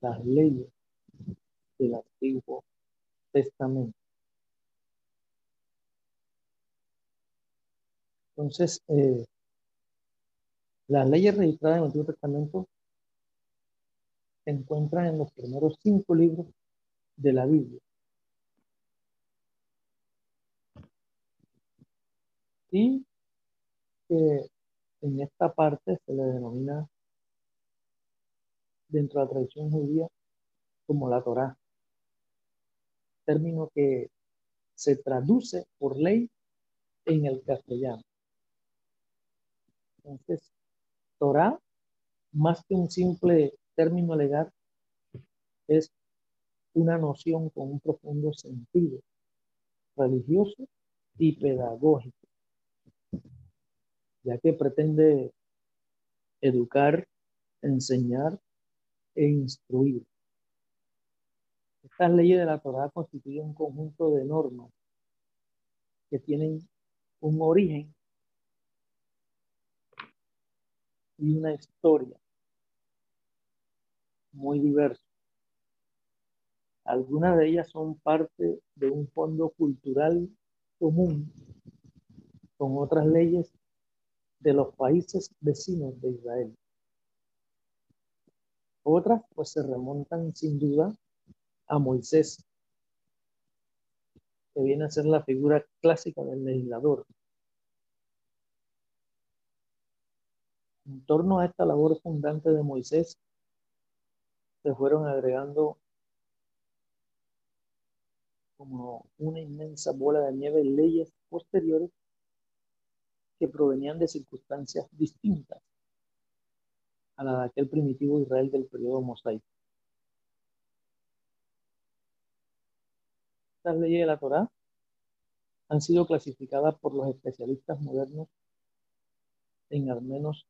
las leyes del Antiguo Testamento. Entonces, eh, las leyes registradas en el Antiguo Testamento se encuentran en los primeros cinco libros de la Biblia. Y en esta parte se le denomina dentro de la tradición judía como la Torá, término que se traduce por ley en el castellano. Entonces, Torah, más que un simple término legal, es una noción con un profundo sentido religioso y pedagógico, ya que pretende educar, enseñar e instruir. Estas leyes de la Torah constituyen un conjunto de normas que tienen un origen y una historia muy diversa. Algunas de ellas son parte de un fondo cultural común con otras leyes de los países vecinos de Israel. Otras pues se remontan sin duda a Moisés, que viene a ser la figura clásica del legislador. En torno a esta labor fundante de Moisés, se fueron agregando como una inmensa bola de nieve leyes posteriores que provenían de circunstancias distintas a la de aquel primitivo Israel del periodo mosaico. Estas leyes de la Torá han sido clasificadas por los especialistas modernos en al menos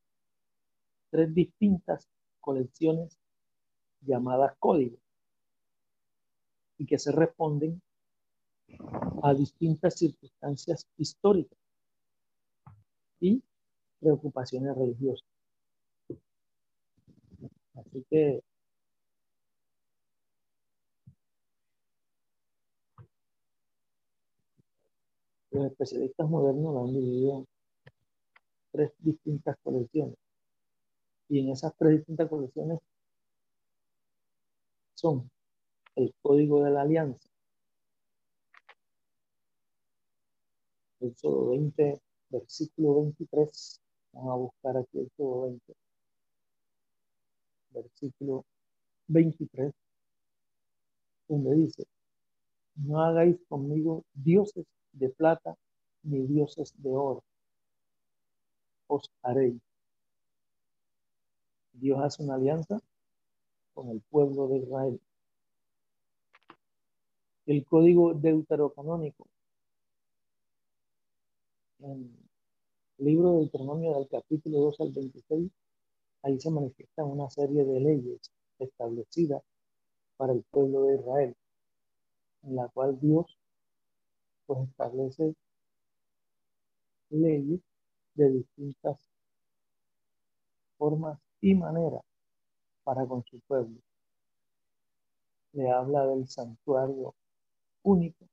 tres distintas colecciones llamadas códigos y que se responden a distintas circunstancias históricas y preocupaciones religiosas. Así que los especialistas modernos lo han dividido en tres distintas colecciones. Y en esas tres distintas colecciones son el código de la alianza, Éxodo 20, versículo 23. Vamos a buscar aquí el Éxodo 20, versículo 23, donde dice, no hagáis conmigo dioses de plata ni dioses de oro. Os haréis. Dios hace una alianza con el pueblo de Israel. El código deuterocanónico en el libro de Deuteronomio del capítulo 2 al 26, ahí se manifiestan una serie de leyes establecidas para el pueblo de Israel, en la cual Dios pues establece leyes de distintas formas y maneras para con su pueblo. Le habla del santuario único.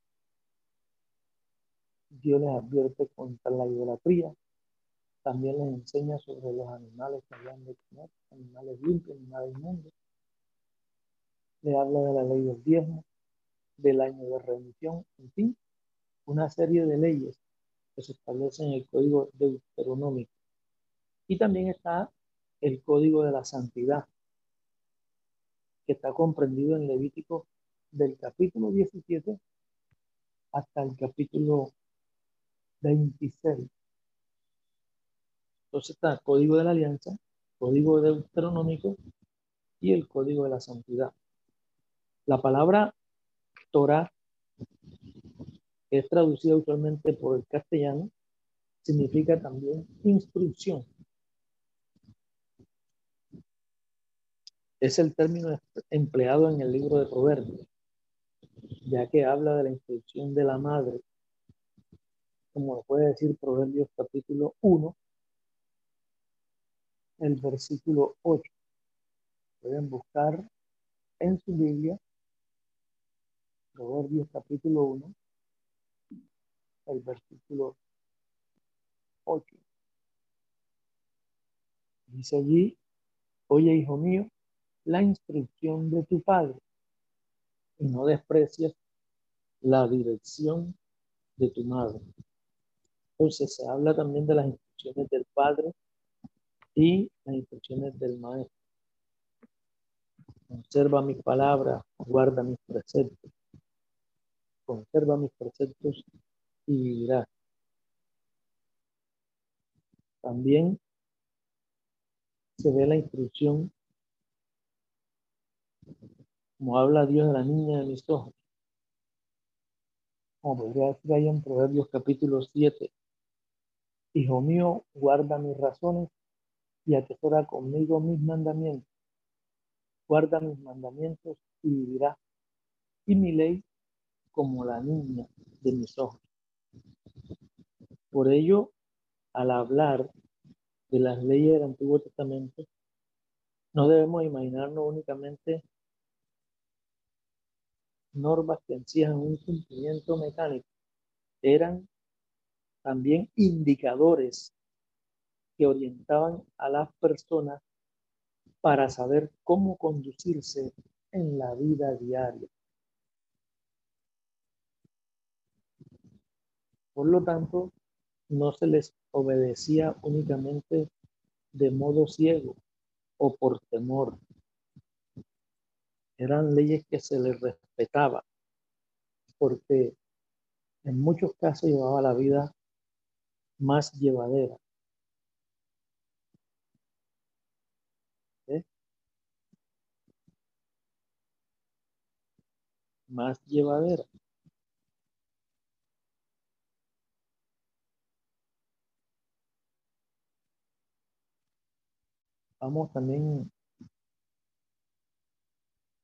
Dios les advierte contra la idolatría. También les enseña sobre los animales que habían de comer, animales limpios, animales inmundos. Le habla de la ley del diezmo, del año de remisión, en fin, una serie de leyes que se establecen en el código deuteronómico. Y también está el código de la santidad, que está comprendido en Levítico del capítulo 17 hasta el capítulo 26. Entonces está el código de la alianza, código deuteronómico y el código de la santidad. La palabra Torah es traducida usualmente por el castellano, significa también instrucción. Es el término empleado en el libro de Proverbios, ya que habla de la instrucción de la madre, como lo puede decir Proverbios capítulo 1, el versículo 8. Pueden buscar en su Biblia Proverbios capítulo 1, el versículo 8. Dice allí, oye hijo mío, la instrucción de tu padre y no desprecies la dirección de tu madre. Entonces se habla también de las instrucciones del padre y las instrucciones del maestro. Conserva mis palabras, guarda mis preceptos. Conserva mis preceptos y vivirás. También se ve la instrucción, como habla Dios de la niña de mis ojos. Como podría decir ahí en Proverbios capítulo 7. Hijo mío, guarda mis razones y atesora conmigo mis mandamientos. Guarda mis mandamientos y vivirá. Y mi ley como la niña de mis ojos. Por ello, al hablar de las leyes del Antiguo Testamento, no debemos imaginarnos únicamente normas que encierran un cumplimiento mecánico, eran también indicadores que orientaban a las personas para saber cómo conducirse en la vida diaria. Por lo tanto, no se les obedecía únicamente de modo ciego o por temor. Eran leyes que se les respetaba porque en muchos casos llevaba la vida más llevadera. Más llevadera. Vamos también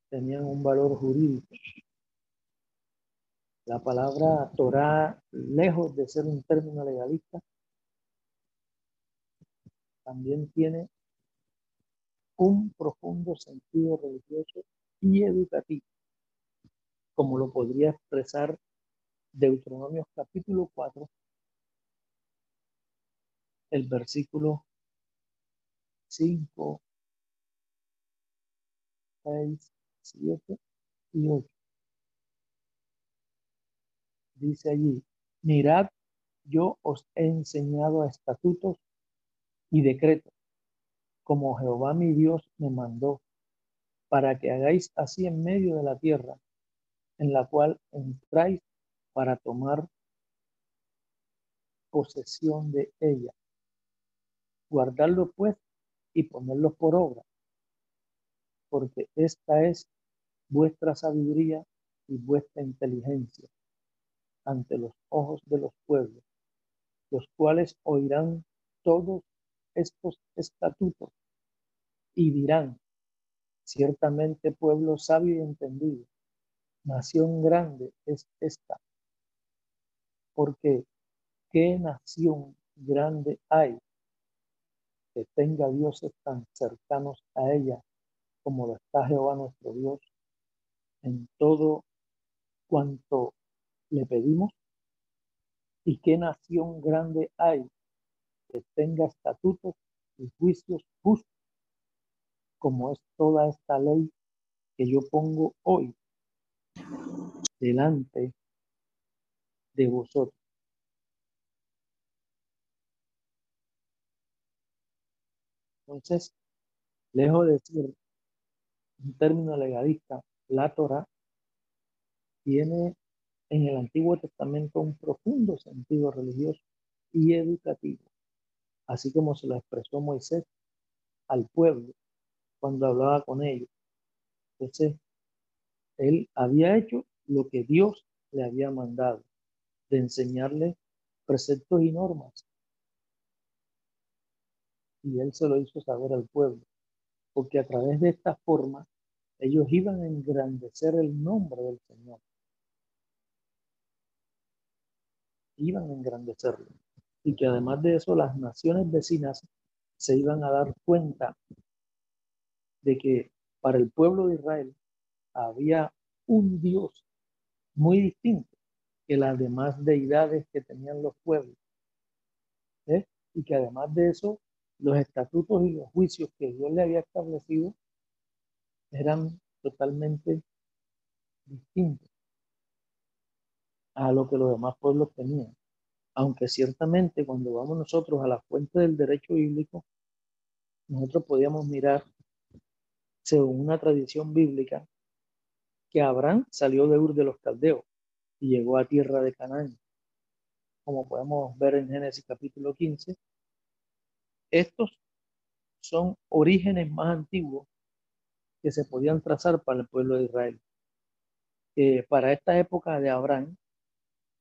tenían un valor jurídico. La palabra Torah, lejos de ser un término legalista, también tiene un profundo sentido religioso y educativo como lo podría expresar Deuteronomio capítulo 4, el versículo 5, 6, 7 y 8. Dice allí, mirad, yo os he enseñado estatutos y decretos, como Jehová mi Dios me mandó, para que hagáis así en medio de la tierra en la cual entráis para tomar posesión de ella. Guardarlo pues y ponerlo por obra, porque esta es vuestra sabiduría y vuestra inteligencia ante los ojos de los pueblos, los cuales oirán todos estos estatutos y dirán, ciertamente pueblo sabio y entendido, Nación grande es esta, porque ¿qué nación grande hay que tenga dioses tan cercanos a ella como lo está Jehová nuestro Dios en todo cuanto le pedimos? ¿Y qué nación grande hay que tenga estatutos y juicios justos como es toda esta ley que yo pongo hoy delante de vosotros. Entonces, lejos de decir un término legalista, la Torah tiene en el Antiguo Testamento un profundo sentido religioso y educativo, así como se lo expresó Moisés al pueblo cuando hablaba con ellos Entonces, él había hecho lo que Dios le había mandado, de enseñarle preceptos y normas. Y él se lo hizo saber al pueblo, porque a través de esta forma ellos iban a engrandecer el nombre del Señor. Iban a engrandecerlo. Y que además de eso las naciones vecinas se iban a dar cuenta de que para el pueblo de Israel había un Dios muy distinto que las demás deidades que tenían los pueblos. ¿eh? Y que además de eso, los estatutos y los juicios que Dios le había establecido eran totalmente distintos a lo que los demás pueblos tenían. Aunque ciertamente cuando vamos nosotros a la fuente del derecho bíblico, nosotros podíamos mirar, según una tradición bíblica, que Abraham salió de Ur de los Caldeos y llegó a tierra de Canaán. Como podemos ver en Génesis capítulo 15, estos son orígenes más antiguos que se podían trazar para el pueblo de Israel. para esta época de Abraham,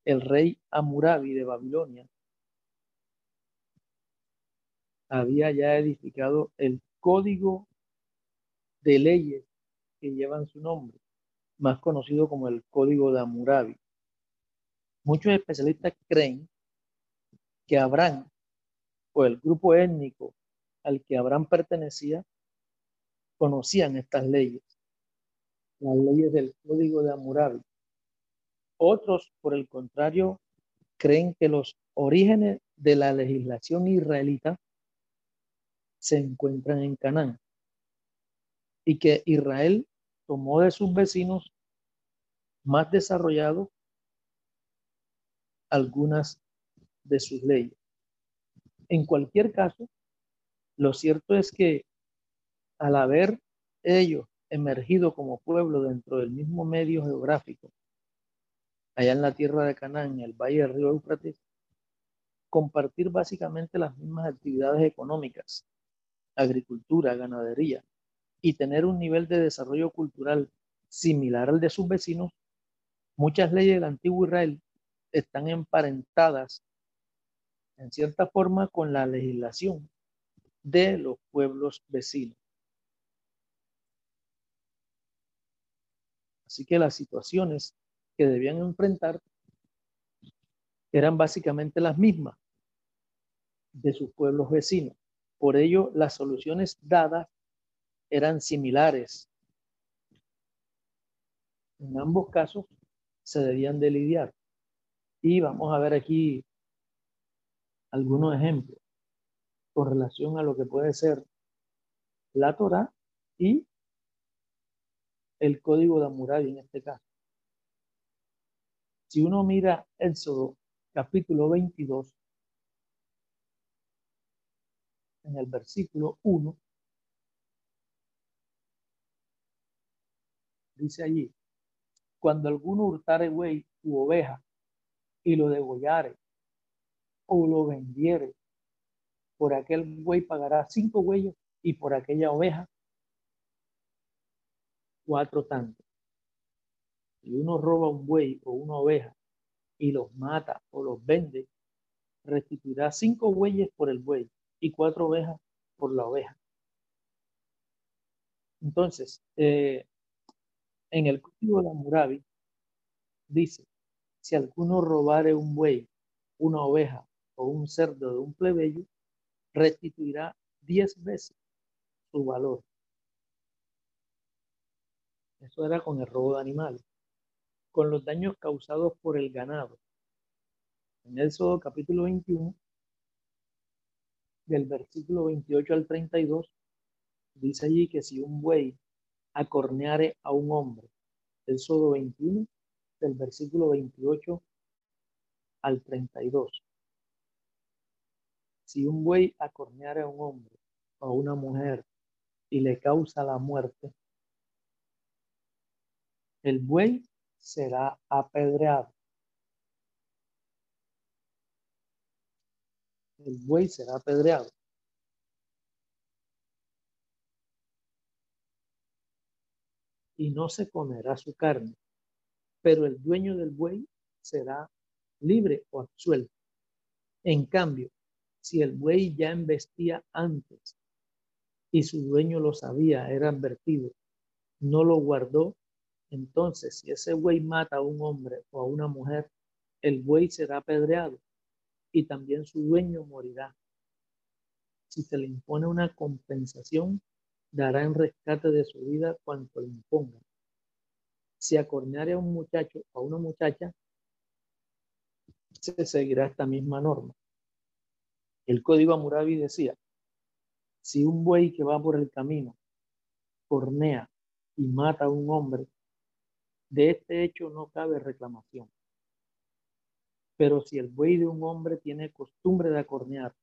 el rey Amurabi de Babilonia había ya edificado el código de leyes que llevan su nombre, más conocido como el Código de Amurabi. Muchos especialistas creen que Abraham o el grupo étnico al que Abraham pertenecía conocían estas leyes, las leyes del Código de Amurabi. Otros, por el contrario, creen que los orígenes de la legislación israelita se encuentran en Canaán y que Israel tomó de sus vecinos más desarrollados algunas de sus leyes. En cualquier caso, lo cierto es que al haber ellos emergido como pueblo dentro del mismo medio geográfico, allá en la tierra de Canaán, en el valle del río Éufrates, compartir básicamente las mismas actividades económicas, agricultura, ganadería, y tener un nivel de desarrollo cultural similar al de sus vecinos, muchas leyes del antiguo Israel están emparentadas en cierta forma con la legislación de los pueblos vecinos. Así que las situaciones que debían enfrentar eran básicamente las mismas de sus pueblos vecinos. Por ello, las soluciones dadas eran similares. En ambos casos se debían de lidiar. Y vamos a ver aquí algunos ejemplos con relación a lo que puede ser la Torah y el código de Hammurabi en este caso. Si uno mira Éxodo capítulo 22, en el versículo 1, dice allí, cuando alguno hurtare buey u oveja y lo degollare o lo vendiere, por aquel buey pagará cinco huellos y por aquella oveja cuatro tantos. Si uno roba un buey o una oveja y los mata o los vende, restituirá cinco bueyes por el buey y cuatro ovejas por la oveja. Entonces, eh, en el código de Hammurabi dice, si alguno robare un buey, una oveja o un cerdo de un plebeyo, restituirá diez veces su valor. Eso era con el robo de animales. Con los daños causados por el ganado. En Éxodo capítulo 21, del versículo 28 al 32, dice allí que si un buey acorneare a un hombre, Éxodo 21, del versículo 28 al 32. Si un buey acorneare a un hombre o a una mujer y le causa la muerte, el buey será apedreado. El buey será apedreado. Y no se comerá su carne, pero el dueño del buey será libre o absuelto. En cambio, si el buey ya embestía antes y su dueño lo sabía, era advertido, no lo guardó, entonces si ese buey mata a un hombre o a una mujer, el buey será apedreado y también su dueño morirá. Si se le impone una compensación, dará en rescate de su vida cuanto le imponga. Si acorneare a un muchacho o a una muchacha, se seguirá esta misma norma. El código Amurabi decía, si un buey que va por el camino cornea y mata a un hombre, de este hecho no cabe reclamación. Pero si el buey de un hombre tiene costumbre de acornear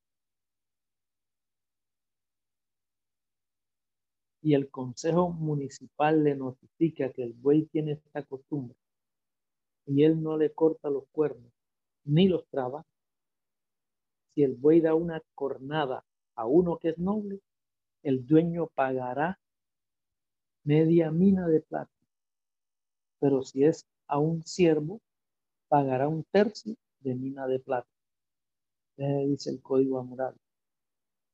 y el consejo municipal le notifica que el buey tiene esta costumbre y él no le corta los cuernos ni los traba, si el buey da una cornada a uno que es noble, el dueño pagará media mina de plata. Pero si es a un siervo, pagará un tercio de mina de plata. dice el código moral.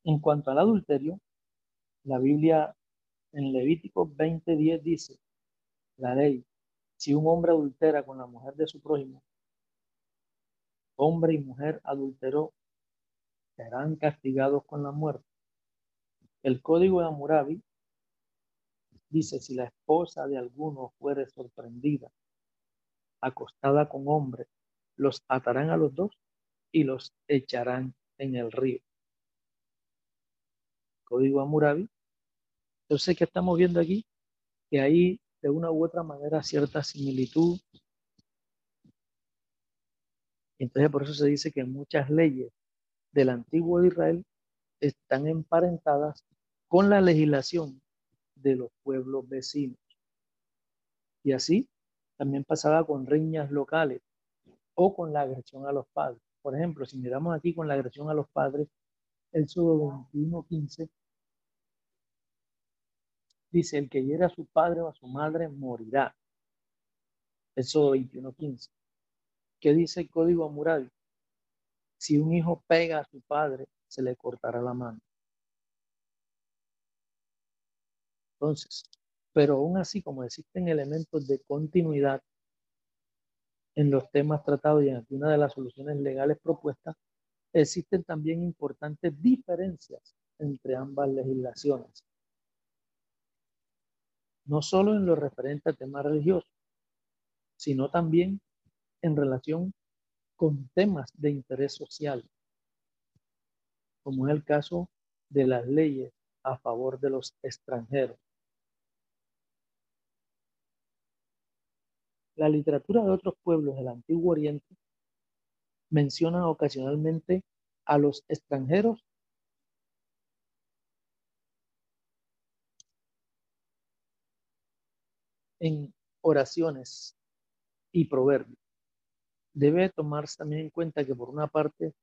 En cuanto al adulterio, la Biblia en Levítico 20:10 dice, la ley, si un hombre adultera con la mujer de su prójimo, hombre y mujer adulteró, serán castigados con la muerte. El código de Amurabi dice, si la esposa de alguno fuere sorprendida, acostada con hombre, los atarán a los dos y los echarán en el río. Código Amurabi. Entonces, ¿qué estamos viendo aquí? Que hay de una u otra manera cierta similitud entonces por eso se dice que muchas leyes del antiguo Israel están emparentadas con la legislación de los pueblos vecinos. Y así también pasaba con riñas locales o con la agresión a los padres. Por ejemplo, si miramos aquí con la agresión a los padres, el Sodo 21.15 dice, el que hiera a su padre o a su madre morirá. El Sodo 21.15. ¿Qué dice el código Hammurabi? Si un hijo pega a su padre, se le cortará la mano. Entonces, pero aún así, como existen elementos de continuidad en los temas tratados y en alguna de las soluciones legales propuestas, existen también importantes diferencias entre ambas legislaciones. No solo en lo referente al tema religioso, sino también en relación con temas de interés social, como es el caso de las leyes a favor de los extranjeros. La literatura de otros pueblos del Antiguo Oriente menciona ocasionalmente a los extranjeros en oraciones y proverbios. Debe tomarse también en cuenta que por una parte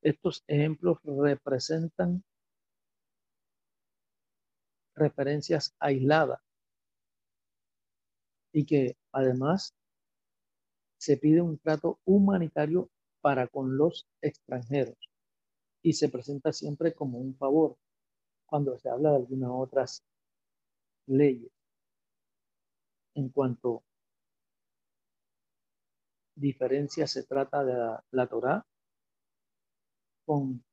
estos ejemplos representan referencias aisladas y que además se pide un trato humanitario para con los extranjeros y se presenta siempre como un favor cuando se habla de algunas otras leyes en cuanto diferencia se trata de la, la Torá con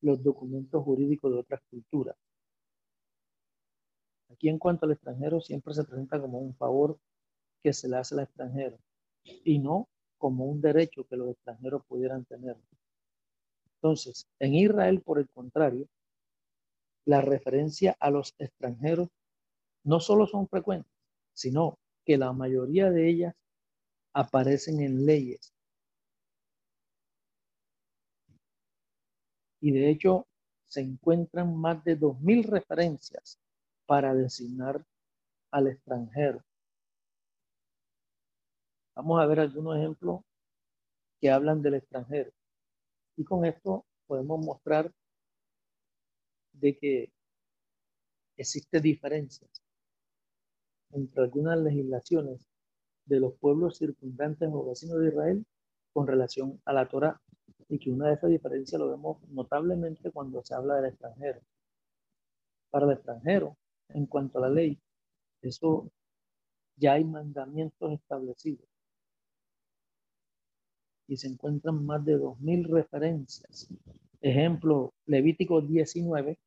los documentos jurídicos de otras culturas. Aquí en cuanto al extranjero siempre se presenta como un favor que se le hace al extranjero y no como un derecho que los extranjeros pudieran tener. Entonces, en Israel, por el contrario, la referencia a los extranjeros no solo son frecuentes, sino que la mayoría de ellas aparecen en leyes. Y de hecho se encuentran más de 2.000 referencias para designar al extranjero. Vamos a ver algunos ejemplos que hablan del extranjero. Y con esto podemos mostrar de que existe diferencias entre algunas legislaciones de los pueblos circundantes o vecinos de Israel con relación a la Torah y que una de esas diferencias lo vemos notablemente cuando se habla del extranjero. Para el extranjero, en cuanto a la ley, eso ya hay mandamientos establecidos y se encuentran más de 2.000 referencias. Ejemplo, Levítico 19,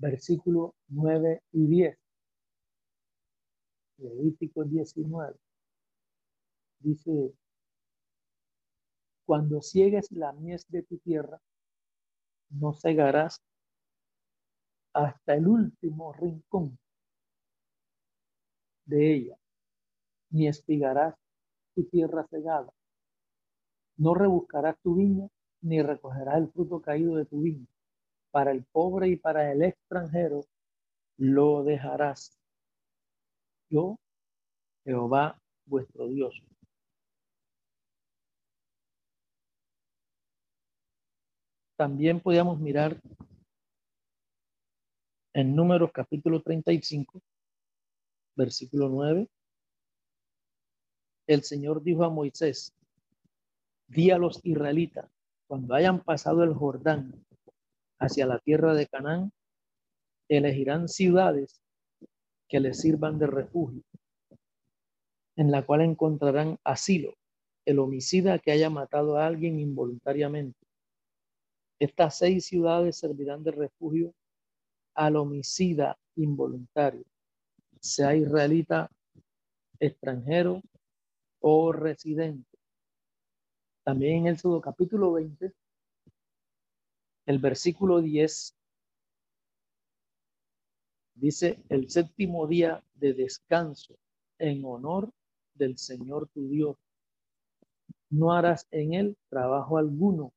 versículo 9 y 10. Levítico 19 dice, cuando ciegues la mies de tu tierra, no cegarás hasta el último rincón de ella, ni espigarás tu tierra cegada. No rebuscarás tu viña, ni recogerás el fruto caído de tu viña. Para el pobre y para el extranjero lo dejarás. Yo, Jehová, vuestro Dios. También podíamos mirar en Números capítulo 35, versículo 9. El Señor dijo a Moisés, di a los israelitas, cuando hayan pasado el Jordán hacia la tierra de Canaán, elegirán ciudades que les sirvan de refugio, en la cual encontrarán asilo el homicida que haya matado a alguien involuntariamente. Estas seis ciudades servirán de refugio al homicida involuntario, sea israelita, extranjero o residente. También en el capítulo 20, el versículo 10 dice, el séptimo día de descanso en honor del Señor tu Dios. No harás en él trabajo alguno,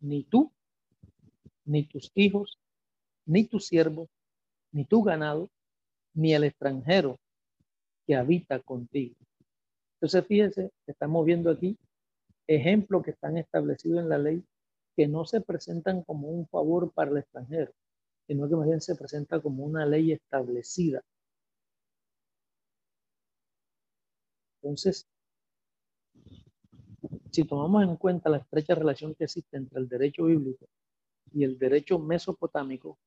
ni tú, ni tus hijos, ni tus siervos, ni tu ganado, ni el extranjero que habita contigo. Entonces, fíjense, estamos viendo aquí ejemplos que están establecidos en la ley que no se presentan como un favor para el extranjero, sino que más bien se presenta como una ley establecida. Entonces, si tomamos en cuenta la estrecha relación que existe entre el derecho bíblico y el derecho mesopotámico,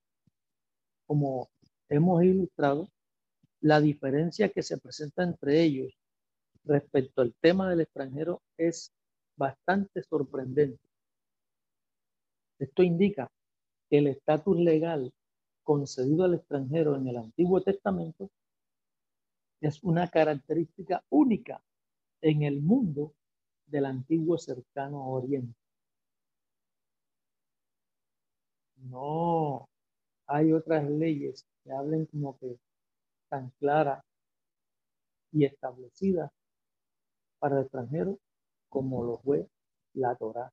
como hemos ilustrado, la diferencia que se presenta entre ellos respecto al tema del extranjero es bastante sorprendente. Esto indica que el estatus legal concedido al extranjero en el Antiguo Testamento es una característica única en el mundo del antiguo cercano oriente. No hay otras leyes que hablen como que tan clara y establecida para el extranjero como lo fue la Torah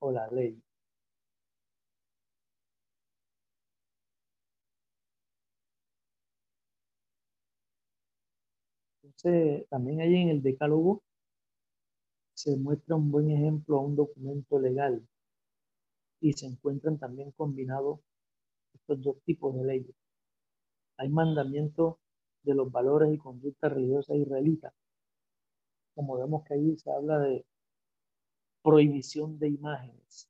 o la ley. Entonces, también hay en el decálogo se muestra un buen ejemplo a un documento legal y se encuentran también combinados estos dos tipos de leyes. Hay mandamientos de los valores y conductas religiosas israelitas. Como vemos que ahí se habla de prohibición de imágenes.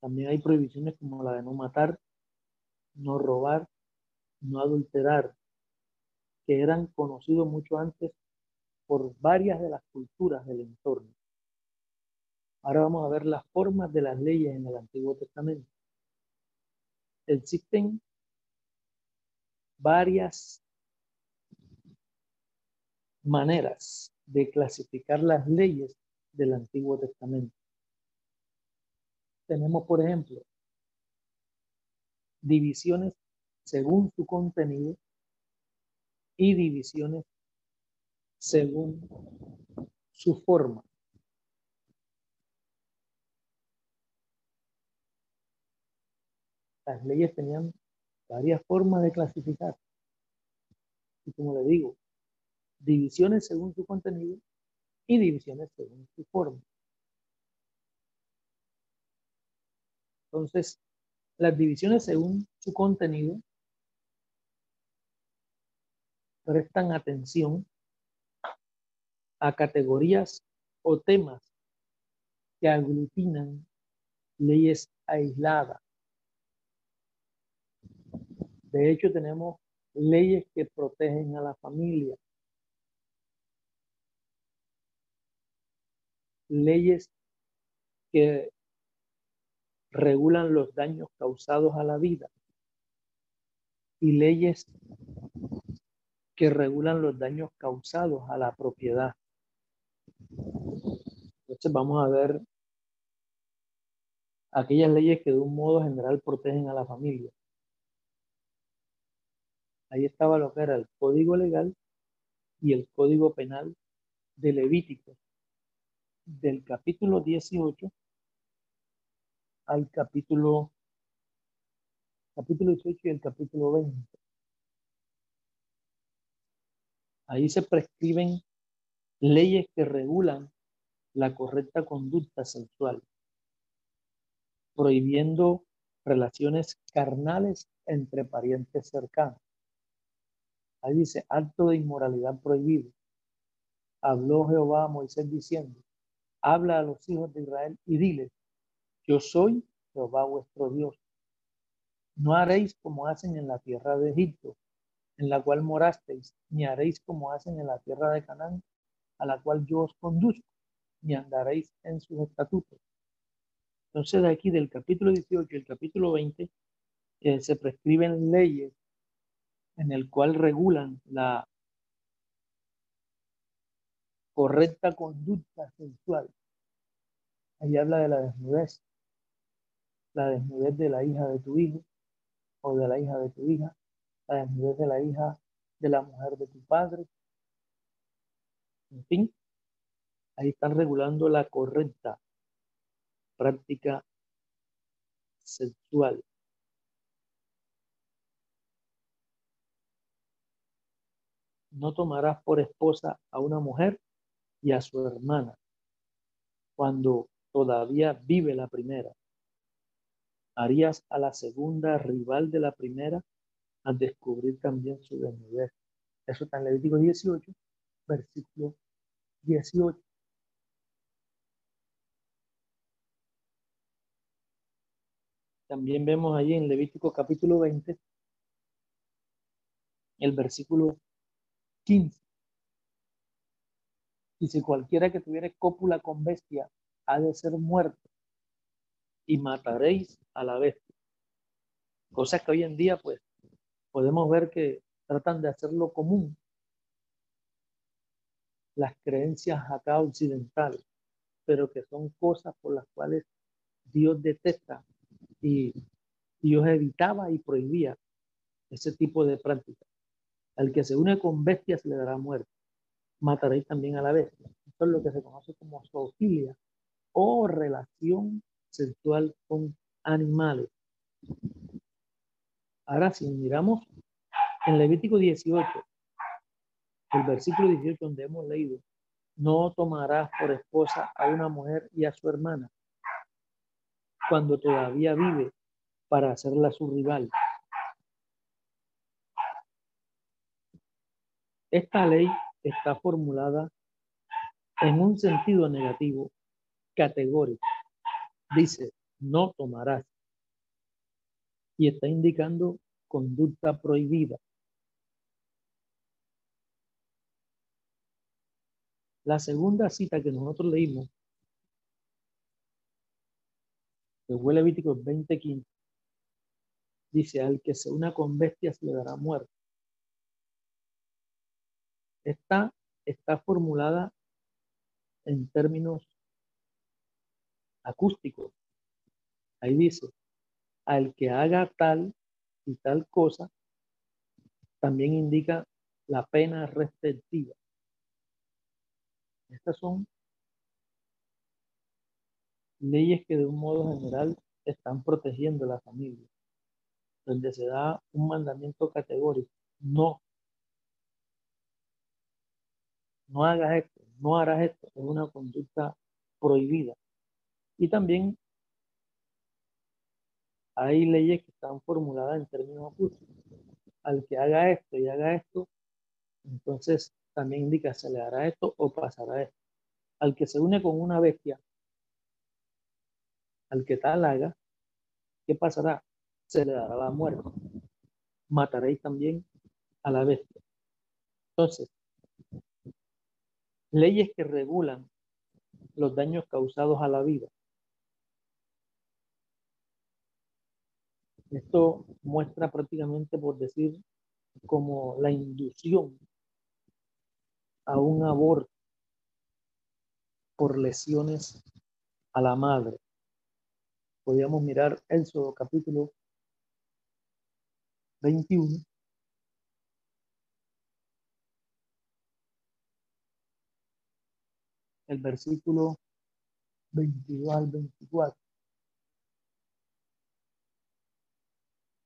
También hay prohibiciones como la de no matar, no robar, no adulterar, que eran conocidos mucho antes por varias de las culturas del entorno. Ahora vamos a ver las formas de las leyes en el Antiguo Testamento. Existen varias maneras de clasificar las leyes del Antiguo Testamento. Tenemos, por ejemplo, divisiones según su contenido y divisiones según su forma. Las leyes tenían varias formas de clasificar. Y como le digo, divisiones según su contenido y divisiones según su forma. Entonces, las divisiones según su contenido prestan atención a categorías o temas que aglutinan leyes aisladas. De hecho, tenemos leyes que protegen a la familia, leyes que regulan los daños causados a la vida y leyes que regulan los daños causados a la propiedad. Entonces vamos a ver aquellas leyes que de un modo general protegen a la familia. Ahí estaba lo que era el código legal y el código penal de Levítico, del capítulo 18 al capítulo, capítulo 18 y el capítulo 20. Ahí se prescriben leyes que regulan la correcta conducta sexual, prohibiendo relaciones carnales entre parientes cercanos. Ahí dice, acto de inmoralidad prohibido. Habló Jehová a Moisés diciendo, habla a los hijos de Israel y diles, yo soy Jehová vuestro Dios. No haréis como hacen en la tierra de Egipto, en la cual morasteis, ni haréis como hacen en la tierra de Canaán, a la cual yo os conduzco, ni andaréis en sus estatutos. Entonces, de aquí del capítulo 18 y el capítulo 20, eh, se prescriben leyes en el cual regulan la correcta conducta sexual. Ahí habla de la desnudez, la desnudez de la hija de tu hijo o de la hija de tu hija, la desnudez de la hija de la mujer de tu padre. En fin, ahí están regulando la correcta práctica sexual. no tomarás por esposa a una mujer y a su hermana cuando todavía vive la primera. Harías a la segunda rival de la primera al descubrir también su desnudez. Eso está en Levítico 18, versículo 18. También vemos allí en Levítico capítulo 20, el versículo 15. Si cualquiera que tuviera cópula con bestia ha de ser muerto y mataréis a la bestia. Cosas que hoy en día pues podemos ver que tratan de hacerlo común. Las creencias acá occidentales, pero que son cosas por las cuales Dios detesta y Dios evitaba y prohibía ese tipo de prácticas. Al que se une con bestias le dará muerte. Mataréis también a la bestia. Esto es lo que se conoce como zoofilia o relación sexual con animales. Ahora, si miramos en Levítico 18, el versículo 18 donde hemos leído, no tomarás por esposa a una mujer y a su hermana cuando todavía vive para hacerla su rival Esta ley está formulada en un sentido negativo, categórico. Dice, no tomarás. Y está indicando conducta prohibida. La segunda cita que nosotros leímos, que fue Levítico 20:15, dice, al que se una con bestias le dará muerte. Esta está formulada en términos acústicos. Ahí dice, al que haga tal y tal cosa, también indica la pena respectiva. Estas son leyes que de un modo general están protegiendo a la familia, donde se da un mandamiento categórico, no no hagas esto, no harás esto, es una conducta prohibida. Y también hay leyes que están formuladas en términos ocultos. Al que haga esto y haga esto, entonces también indica se le hará esto o pasará esto. Al que se une con una bestia, al que tal haga, ¿qué pasará? Se le dará la muerte. Mataréis también a la bestia. Entonces, leyes que regulan los daños causados a la vida. Esto muestra prácticamente, por decir, como la inducción a un aborto por lesiones a la madre. Podríamos mirar Éxodo capítulo 21. El versículo 22 al 24.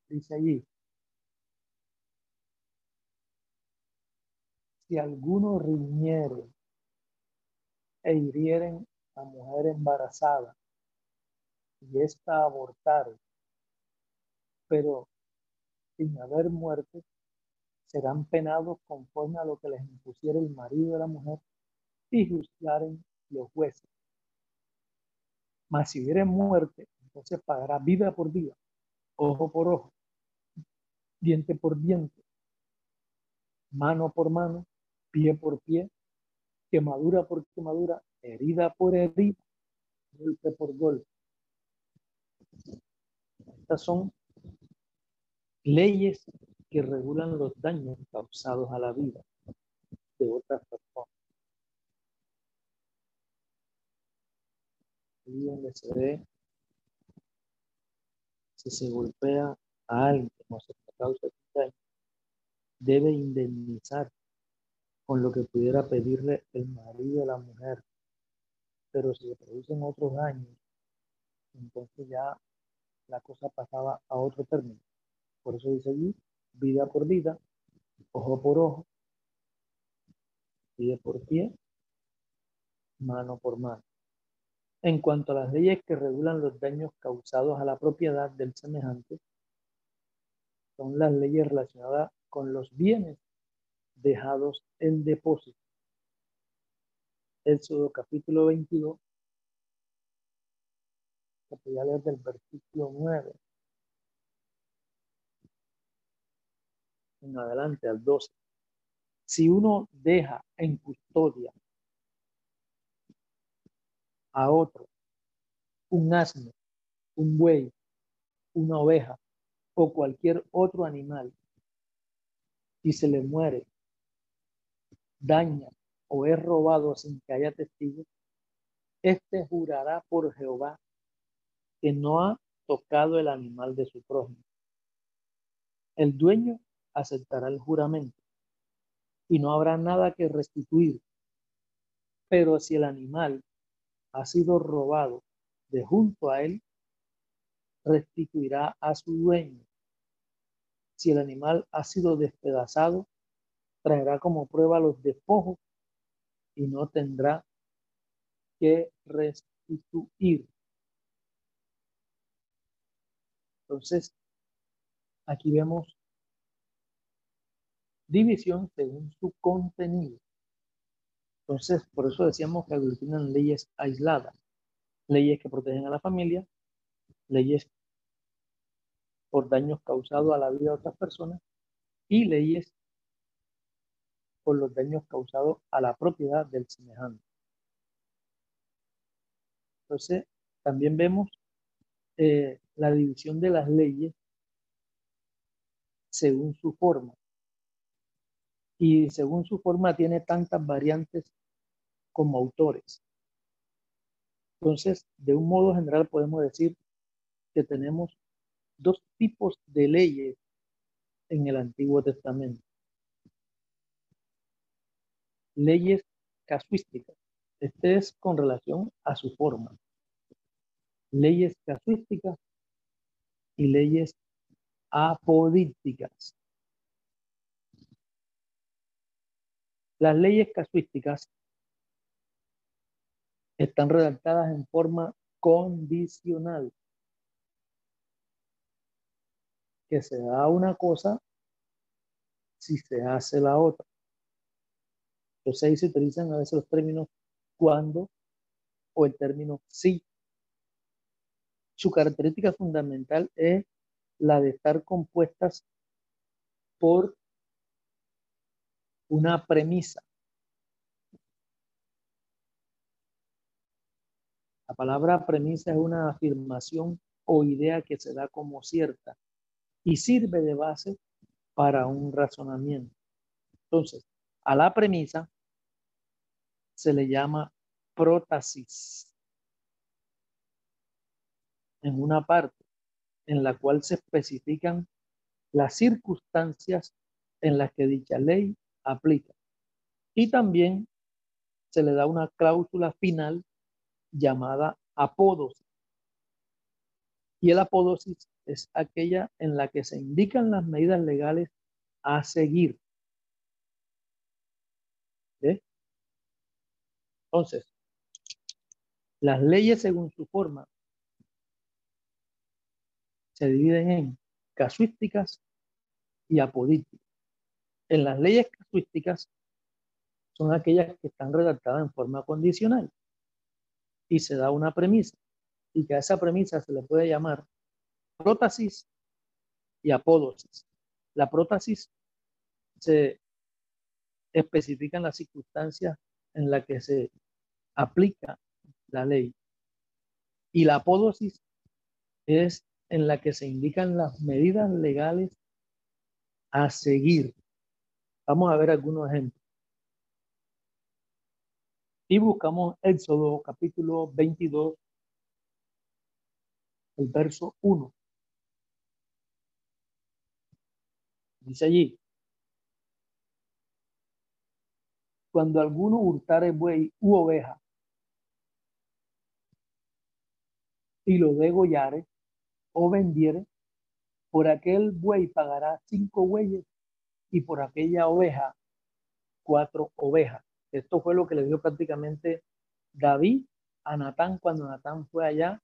Dice allí, si alguno riñere e hirieren a mujer embarazada y ésta abortare, pero sin haber muerte, serán penados conforme a lo que les impusiera el marido de la mujer y juzgaren los jueces. Mas si hubiere muerte, entonces pagará vida por vida, ojo por ojo, diente por diente, mano por mano, pie por pie, quemadura por quemadura, herida por herida, golpe por golpe. Estas son leyes que regulan los daños causados a la vida de otras personas. Donde se ve si se golpea a alguien o se causa daño, debe indemnizar con lo que pudiera pedirle el marido de la mujer. Pero si se producen otros daños, entonces ya la cosa pasaba a otro término. Por eso dice allí, vida por vida, ojo por ojo, pie por pie, mano por mano. En cuanto a las leyes que regulan los daños causados a la propiedad del semejante, son las leyes relacionadas con los bienes dejados en depósito. Éxodo capítulo 22, voy a leer del versículo 9 en adelante al 12. Si uno deja en custodia a otro un asno, un buey, una oveja o cualquier otro animal y se le muere, daña o es robado sin que haya testigos, este jurará por Jehová que no ha tocado el animal de su prójimo. El dueño aceptará el juramento y no habrá nada que restituir. Pero si el animal ha sido robado de junto a él, restituirá a su dueño. Si el animal ha sido despedazado, traerá como prueba los despojos y no tendrá que restituir. Entonces, aquí vemos división según su contenido. Entonces, por eso decíamos que aglutinan leyes aisladas, leyes que protegen a la familia, leyes por daños causados a la vida de otras personas y leyes por los daños causados a la propiedad del semejante. Entonces, también vemos eh, la división de las leyes según su forma y según su forma tiene tantas variantes como autores. Entonces, de un modo general podemos decir que tenemos dos tipos de leyes en el Antiguo Testamento. Leyes casuísticas. Este es con relación a su forma. Leyes casuísticas y leyes apodípticas. Las leyes casuísticas están redactadas en forma condicional. Que se da una cosa si se hace la otra. Entonces ahí se utilizan a veces los términos cuando o el término sí. Su característica fundamental es la de estar compuestas por una premisa. Palabra premisa es una afirmación o idea que se da como cierta y sirve de base para un razonamiento. Entonces, a la premisa se le llama prótasis. En una parte en la cual se especifican las circunstancias en las que dicha ley aplica. Y también se le da una cláusula final llamada apódosis. Y el apódosis es aquella en la que se indican las medidas legales a seguir. Entonces, las leyes según su forma se dividen en casuísticas y apodíticas. En las leyes casuísticas son aquellas que están redactadas en forma condicional y se da una premisa y que a esa premisa se le puede llamar prótasis y apódosis. La prótasis se especifica en las circunstancias en las que se aplica la ley y la apódosis es en la que se indican las medidas legales a seguir. Vamos a ver algunos ejemplos. Y buscamos Éxodo capítulo 22, el verso 1. Dice allí, cuando alguno hurtare buey u oveja y lo degollare, o vendiere, por aquel buey pagará cinco bueyes y por aquella oveja cuatro ovejas. Esto fue lo que le dio prácticamente David a Natán cuando Natán fue allá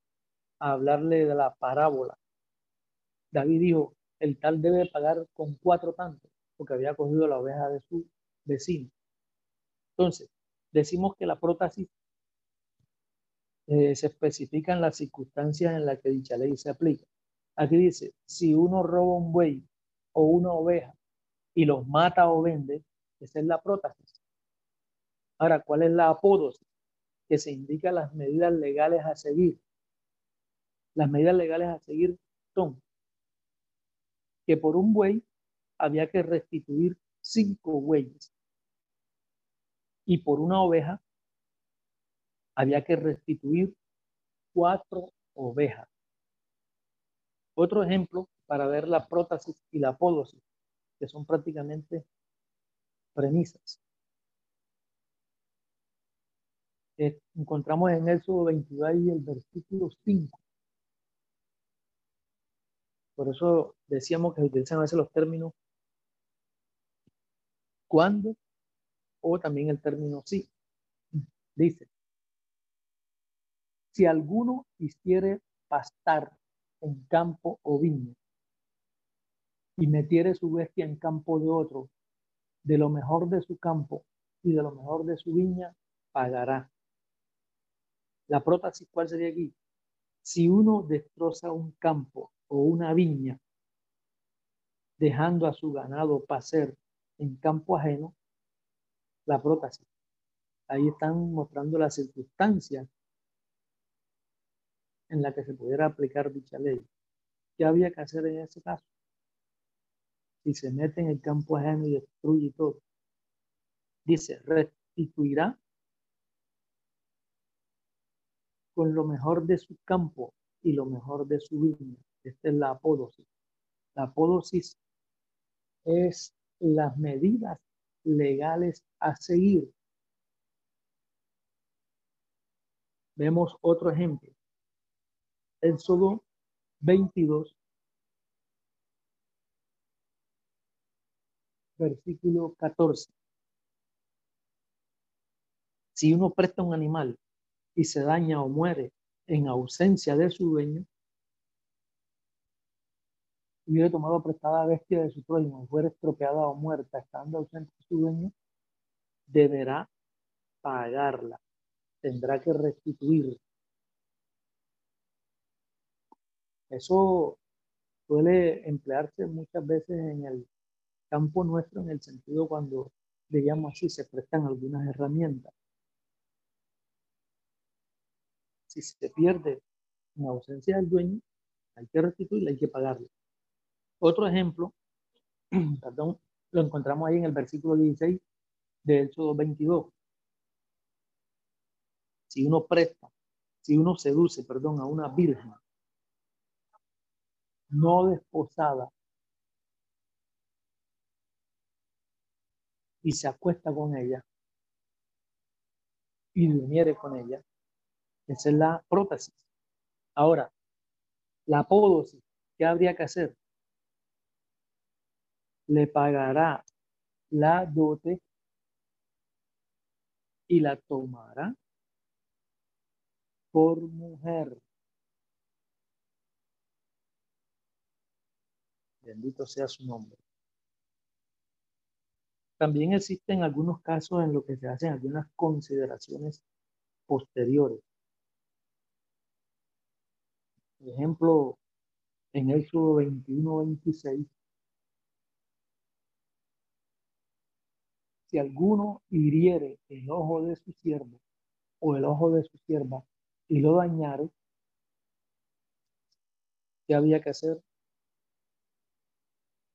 a hablarle de la parábola. David dijo, el tal debe pagar con cuatro tantos, porque había cogido la oveja de su vecino. Entonces, decimos que la prótesis eh, se especifican las circunstancias en las que dicha ley se aplica. Aquí dice, si uno roba un buey o una oveja y los mata o vende, esa es la prótesis. Ahora, ¿cuál es la apódosis? Que se indica las medidas legales a seguir. Las medidas legales a seguir son que por un buey había que restituir cinco bueyes y por una oveja había que restituir cuatro ovejas. Otro ejemplo para ver la prótesis y la apódosis, que son prácticamente premisas. Encontramos en Éxodo 22 y el versículo 5. Por eso decíamos que se utilizan a veces los términos cuando o también el término sí. Dice, si alguno quisiere pastar en campo o viña y metiere su bestia en campo de otro, de lo mejor de su campo y de lo mejor de su viña, pagará. La prótesis, ¿cuál sería aquí? Si uno destroza un campo o una viña, dejando a su ganado pacer en campo ajeno, la prótesis. Ahí están mostrando las circunstancias en la que se pudiera aplicar dicha ley. ¿Qué había que hacer en ese caso? Si se mete en el campo ajeno y destruye todo, dice, restituirá con lo mejor de su campo y lo mejor de su viña. Esta es la apódosis. La apódosis es las medidas legales a seguir. Vemos otro ejemplo. Éxodo 22, versículo 14. Si uno presta un animal y se daña o muere en ausencia de su dueño, hubiera tomado prestada bestia de su prójimo, fuera estropeada o muerta, estando ausente de su dueño, deberá pagarla, tendrá que restituir. Eso suele emplearse muchas veces en el campo nuestro, en el sentido cuando, digamos así, se prestan algunas herramientas. Si se pierde en ausencia del dueño, hay que restituirla, hay que pagarle. Otro ejemplo, perdón, lo encontramos ahí en el versículo 16 de Éxodo 22. Si uno presta, si uno seduce, perdón, a una virgen no desposada y se acuesta con ella y durmiere con ella, esa es la prótesis. Ahora, la apódosis, ¿qué habría que hacer? Le pagará la dote y la tomará por mujer. Bendito sea su nombre. También existen algunos casos en los que se hacen algunas consideraciones posteriores. Por ejemplo, en Éxodo 21-26, si alguno hiriere el ojo de su siervo o el ojo de su sierva y lo dañare, ¿qué había que hacer?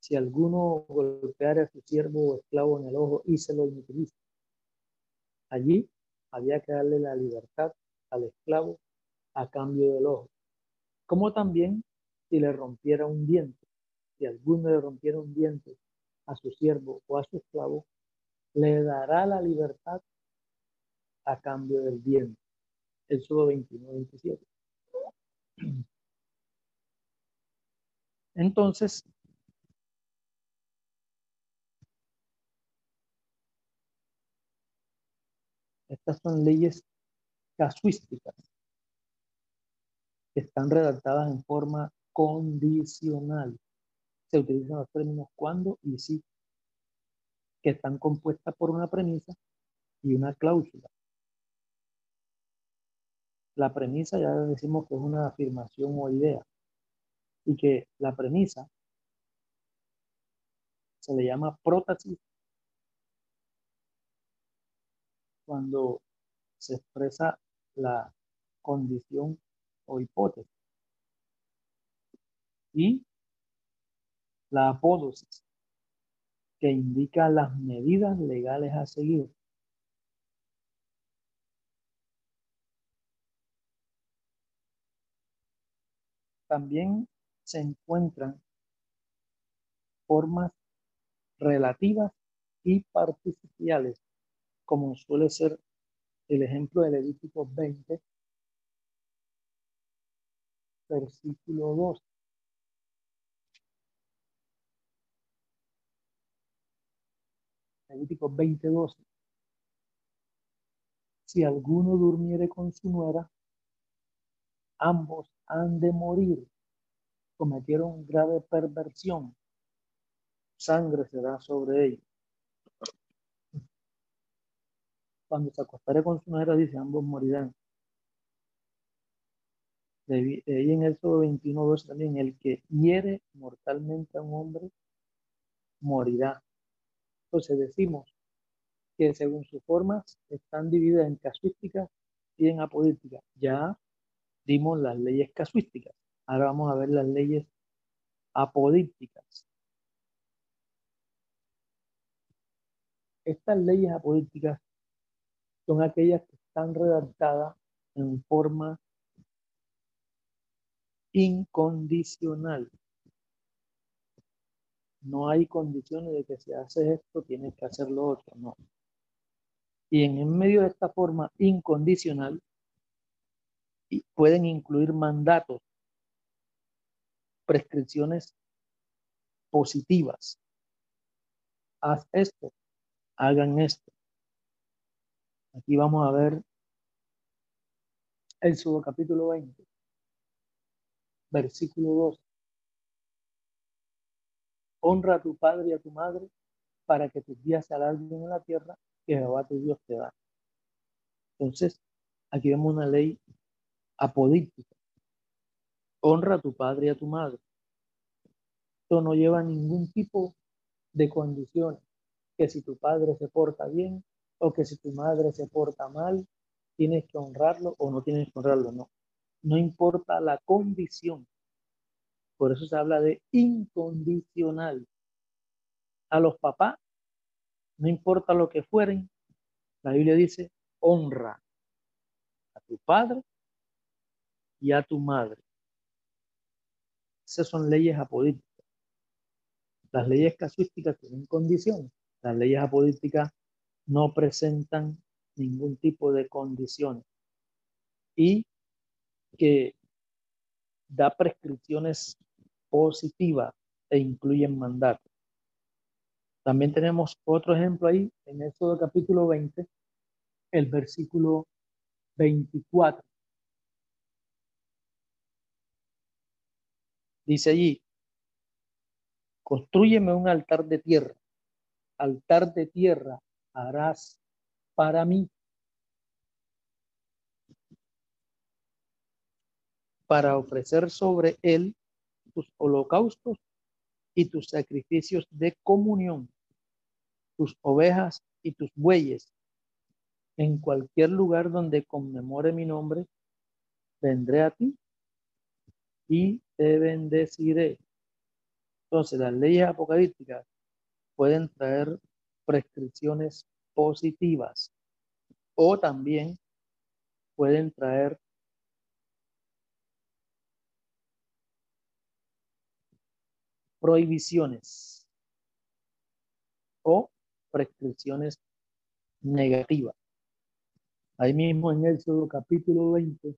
si alguno golpeara a su siervo o esclavo en el ojo y se lo inutiliza. Allí había que darle la libertad al esclavo a cambio del ojo. Como también si le rompiera un diente, si alguno le rompiera un diente a su siervo o a su esclavo, le dará la libertad a cambio del diente. Éxodo 21-27. Entonces, Estas son leyes casuísticas están redactadas en forma condicional. Se utilizan los términos cuando y si, que están compuestas por una premisa y una cláusula. La premisa ya decimos que es una afirmación o idea y que la premisa se le llama prótesis cuando se expresa la condición o hipótesis. Y la apódosis, que indica las medidas legales a seguir. También se encuentran formas relativas y participiales como suele ser el ejemplo de Levítico 20, versículo 2. Levítico 20, 12. Si alguno durmiere con su nuera, ambos han de morir. Cometieron grave perversión. Sangre será sobre ellos. cuando se acostare con su mujer, dice, ambos morirán. Ahí en el 21.2 también, el que hiere mortalmente a un hombre, morirá. Entonces decimos que según sus formas están divididas en casuísticas y en apodísticas. Ya dimos las leyes casuísticas. Ahora vamos a ver las leyes apodísticas. Estas leyes apodísticas son aquellas que están redactadas en forma incondicional. No hay condiciones de que si haces esto, tienes que hacer lo otro, no. Y en, medio de esta forma incondicional, pueden incluir mandatos, prescripciones positivas. Haz esto, hagan esto. Aquí vamos a ver Éxodo capítulo 20, versículo 2. Honra a tu padre y a tu madre para que tus días se alarguen en la tierra que Jehová tu Dios te da. Entonces, aquí vemos una ley apodíctica. Honra a tu padre y a tu madre. Esto no lleva ningún tipo de condiciones. Que si tu padre se porta bien o que si tu madre se porta mal, tienes que honrarlo o no tienes que honrarlo. No. No importa la condición. Por eso se habla de incondicional. A los papás, no importa lo que fueren, la Biblia dice, honra a tu padre y a tu madre. Esas son leyes apodíticas. Las leyes casuísticas tienen condiciones. Las leyes apodíticas no presentan ningún tipo de condiciones y que da prescripciones positivas e incluyen mandatos. También tenemos otro ejemplo ahí en Éxodo capítulo 20, el versículo 24. Dice allí, construyeme un altar de tierra, altar de tierra harás para mí, para ofrecer sobre él tus holocaustos y tus sacrificios de comunión, tus ovejas y tus bueyes. En cualquier lugar donde conmemore mi nombre, vendré a ti y te bendeciré. Entonces, las leyes apocalípticas pueden traer prescripciones positivas o también pueden traer prohibiciones o prescripciones negativas. Ahí mismo en el capítulo 20,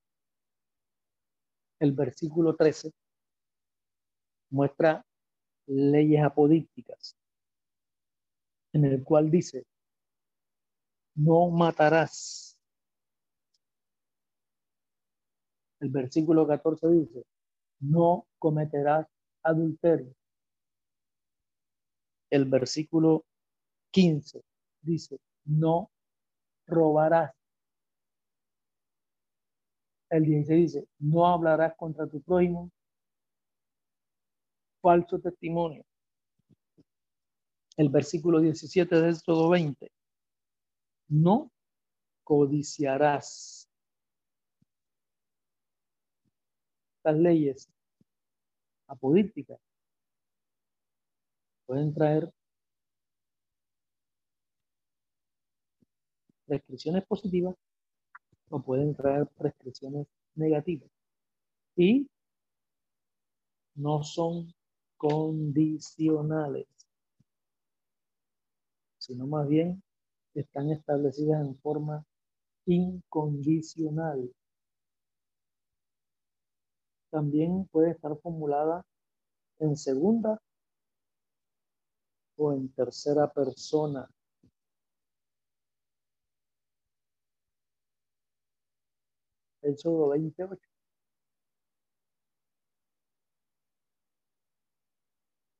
el versículo 13 muestra leyes apodípticas, en el cual dice, no matarás. El versículo 14 dice, no cometerás adulterio. El versículo 15 dice, no robarás el 16 dice, no hablarás contra tu prójimo falso testimonio. El versículo 17 de todo 20, no codiciarás. Estas leyes apodípticas pueden traer restricciones positivas o pueden traer prescripciones negativas. Y no son condicionales, sino más bien están establecidas en forma incondicional. También puede estar formulada en segunda o en tercera persona. Éxodo 28.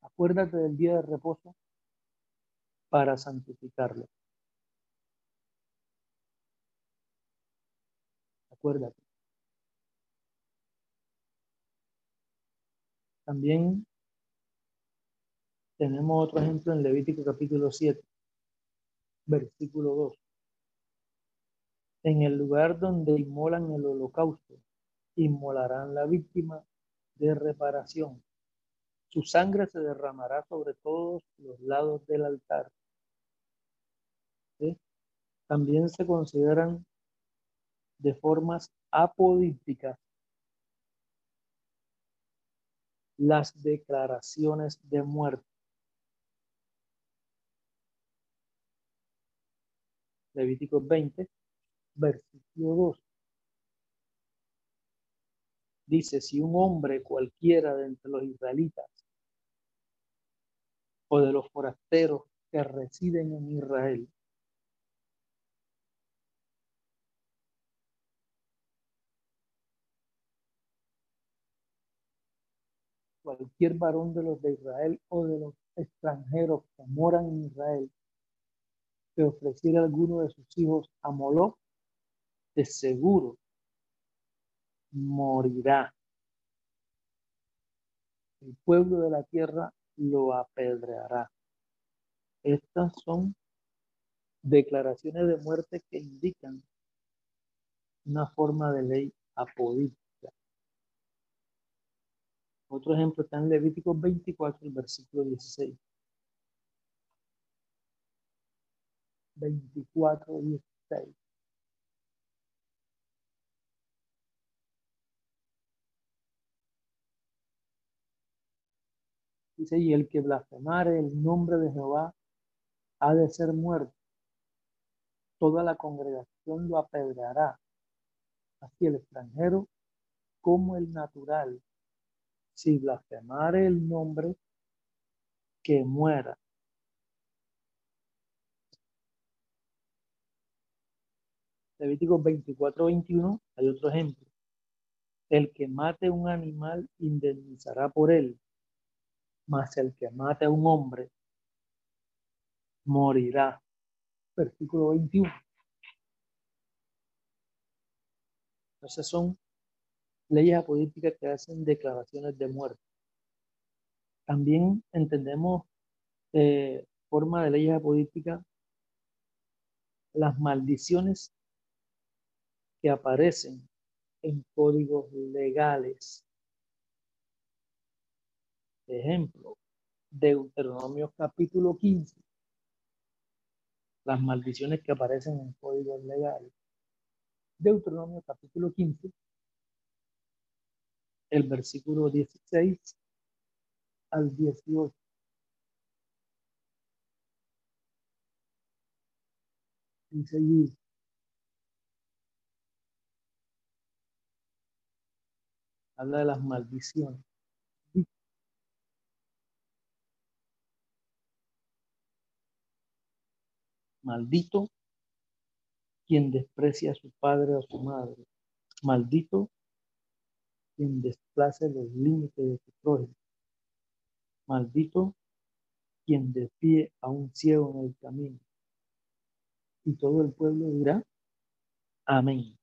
Acuérdate del día de reposo para santificarlo. Acuérdate. También tenemos otro ejemplo en Levítico capítulo 7, versículo 2 en el lugar donde inmolan el holocausto, inmolarán la víctima de reparación. Su sangre se derramará sobre todos los lados del altar. También se consideran de formas apodípticas las declaraciones de muerte. Levítico 20, versículo 2. Dice, si un hombre cualquiera de entre los israelitas o de los forasteros que residen en Israel cualquier varón de los de Israel o de los extranjeros que moran en Israel que ofreciera alguno de sus hijos a Moloch, de seguro morirá. El pueblo de la tierra lo apedreará. Estas son declaraciones de muerte que indican una forma de ley apodítica. Otro ejemplo está en Levítico 24, el versículo 16. 24, 16. Dice, y el que blasfemare el nombre de Jehová ha de ser muerto. Toda la congregación lo apedreará, así el extranjero como el natural. Si blasfemare el nombre, que muera. Levítico 24, 21, hay otro ejemplo. El que mate un animal indemnizará por él mas el que mate a un hombre morirá. Versículo 21. Entonces son leyes apolíticas que hacen declaraciones de muerte. También entendemos eh, forma de leyes apolíticas las maldiciones que aparecen en códigos legales Ejemplo, Deuteronomio capítulo 15. Las maldiciones que aparecen en códigos legales. Deuteronomio capítulo 15, el versículo 16 al 18. Dice allí, habla de las maldiciones. Maldito quien desprecia a su padre o a su madre. Maldito quien desplace los límites de su prójimo. Maldito quien desvíe a un ciego en el camino. Y todo el pueblo dirá, amén.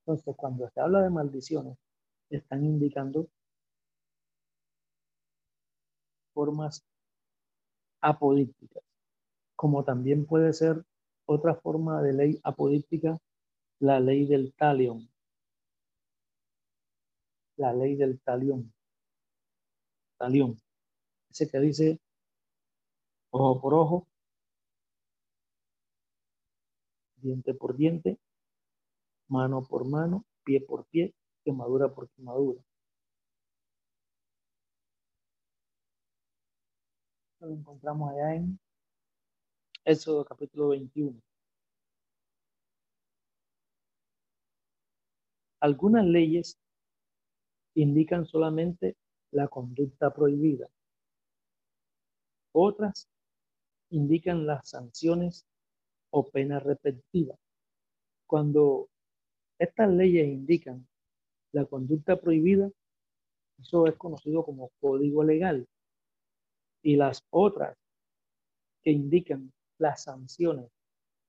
Entonces, cuando se habla de maldiciones, están indicando formas apolíticas como también puede ser otra forma de ley apodíptica, la ley del talión. La ley del talión. Talión. Ese que dice ojo por ojo, diente por diente, mano por mano, pie por pie, quemadura por quemadura. Lo encontramos allá en Éxodo capítulo 21. Algunas leyes indican solamente la conducta prohibida. Otras indican las sanciones o penas respectivas. Cuando estas leyes indican la conducta prohibida, eso es conocido como código legal. Y las otras que indican las sanciones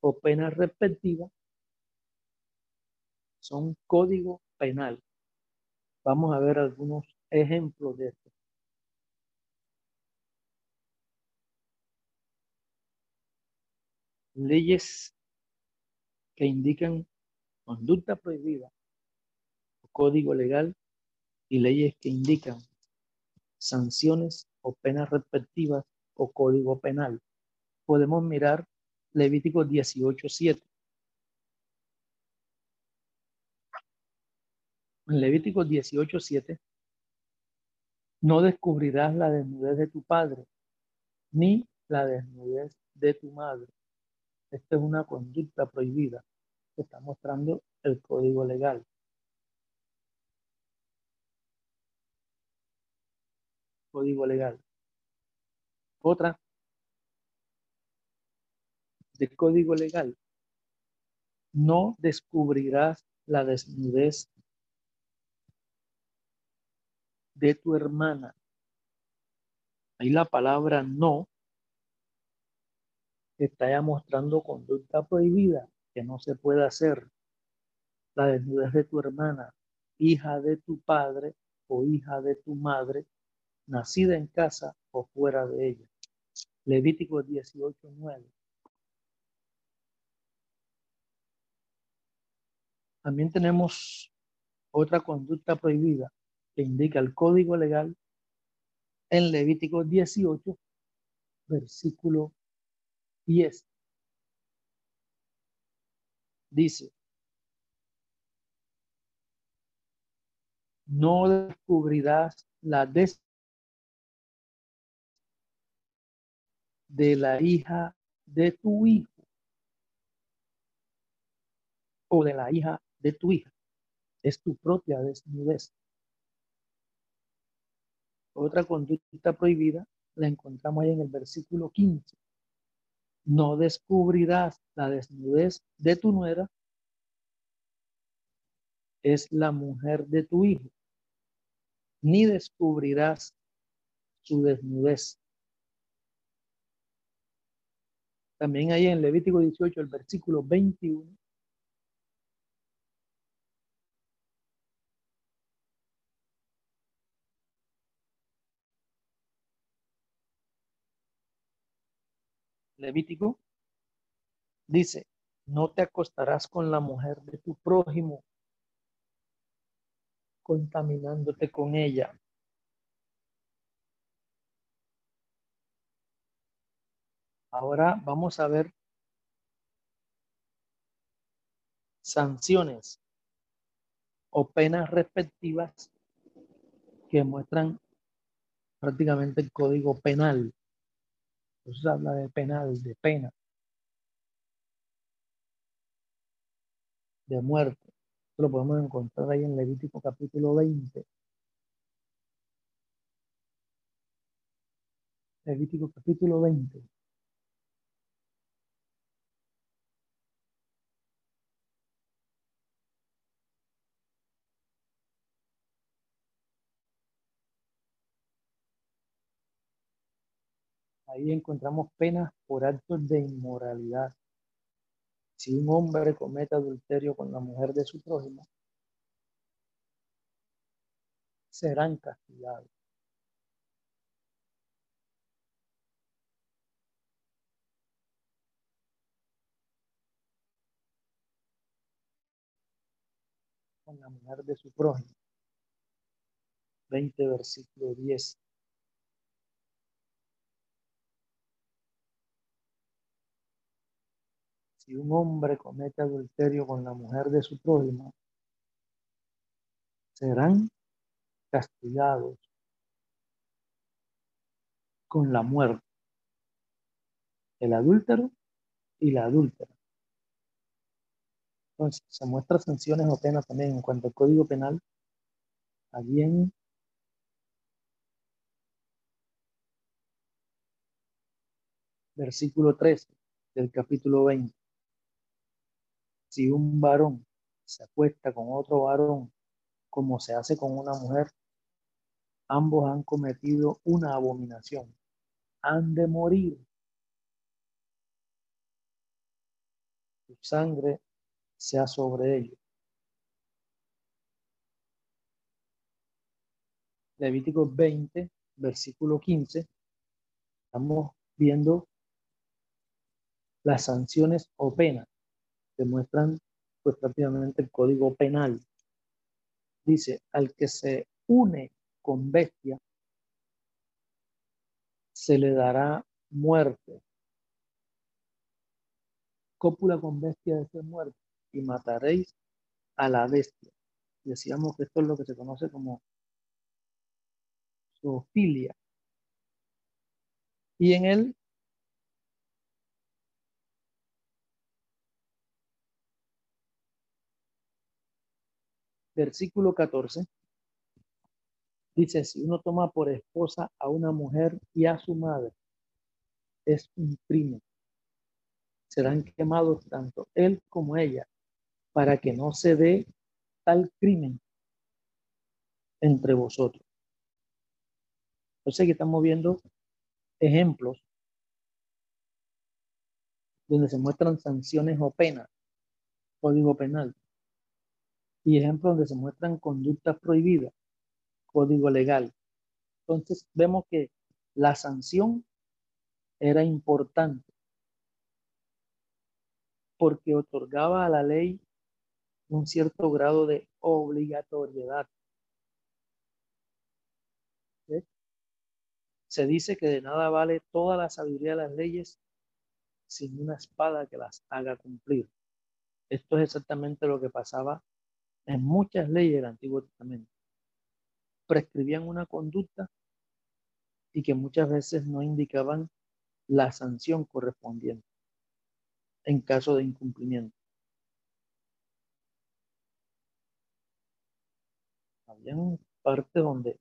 o penas respectivas son código penal. Vamos a ver algunos ejemplos de esto. Leyes que indican conducta prohibida código legal y leyes que indican sanciones o penas respectivas o código penal podemos mirar Levítico 18.7. En Levítico 18.7, no descubrirás la desnudez de tu padre, ni la desnudez de tu madre. Esta es una conducta prohibida está mostrando el código legal. Código legal. Otra de código legal, no descubrirás la desnudez de tu hermana, Ahí la palabra no está ya mostrando conducta prohibida que no se puede hacer. La desnudez de tu hermana, hija de tu padre o hija de tu madre, nacida en casa o fuera de ella. Levítico 18, 9. También tenemos otra conducta prohibida que indica el código legal en Levítico 18, versículo 10. Dice, no descubrirás la des de la hija de tu hijo o de la hija de tu hija. Es tu propia desnudez. Otra conducta prohibida la encontramos ahí en el versículo 15. No descubrirás la desnudez de tu nuera, es la mujer de tu hijo, ni descubrirás su desnudez. También ahí en Levítico 18, el versículo 21, Levítico, dice, no te acostarás con la mujer de tu prójimo, contaminándote con ella. Ahora vamos a ver sanciones o penas respectivas que muestran prácticamente el código penal. Entonces habla de penal, de pena, de muerte. Esto lo podemos encontrar ahí en Levítico capítulo 20. Levítico capítulo 20. Ahí encontramos penas por actos de inmoralidad. Si un hombre comete adulterio con la mujer de su prójimo, serán castigados. Con la mujer de su prójimo. 20 versículo 10. Si un hombre comete adulterio con la mujer de su prójimo, serán castigados con la muerte. El adúltero y la adúltera. Entonces, se muestran sanciones o penas también en cuanto al Código Penal. Allí en versículo 13 del capítulo 20 si un varón se acuesta con otro varón, como se hace con una mujer, ambos han cometido una abominación. Han de morir. Su sangre sea sobre ellos. Levítico 20, versículo 15. Estamos viendo las sanciones o penas demuestran pues prácticamente el código penal. Dice, al que se une con bestia, se le dará muerte. Cópula con bestia de ser muerte y mataréis a la bestia. Decíamos que esto es lo que se conoce como zoofilia. Y en él versículo 14, dice, si uno toma por esposa a una mujer y a su madre, es un crimen. Serán quemados tanto él como ella, para que no se dé tal crimen entre vosotros. Entonces aquí estamos viendo ejemplos donde se muestran sanciones o penas, código penal, y ejemplos donde se muestran conductas prohibidas, código legal. Entonces vemos que la sanción era importante porque otorgaba a la ley un cierto grado de obligatoriedad. Se dice que de nada vale toda la sabiduría de las leyes sin una espada que las haga cumplir. Esto es exactamente lo que pasaba en muchas leyes del Antiguo Testamento. Prescribían una conducta y que muchas veces no indicaban la sanción correspondiente en caso de incumplimiento. Había parte donde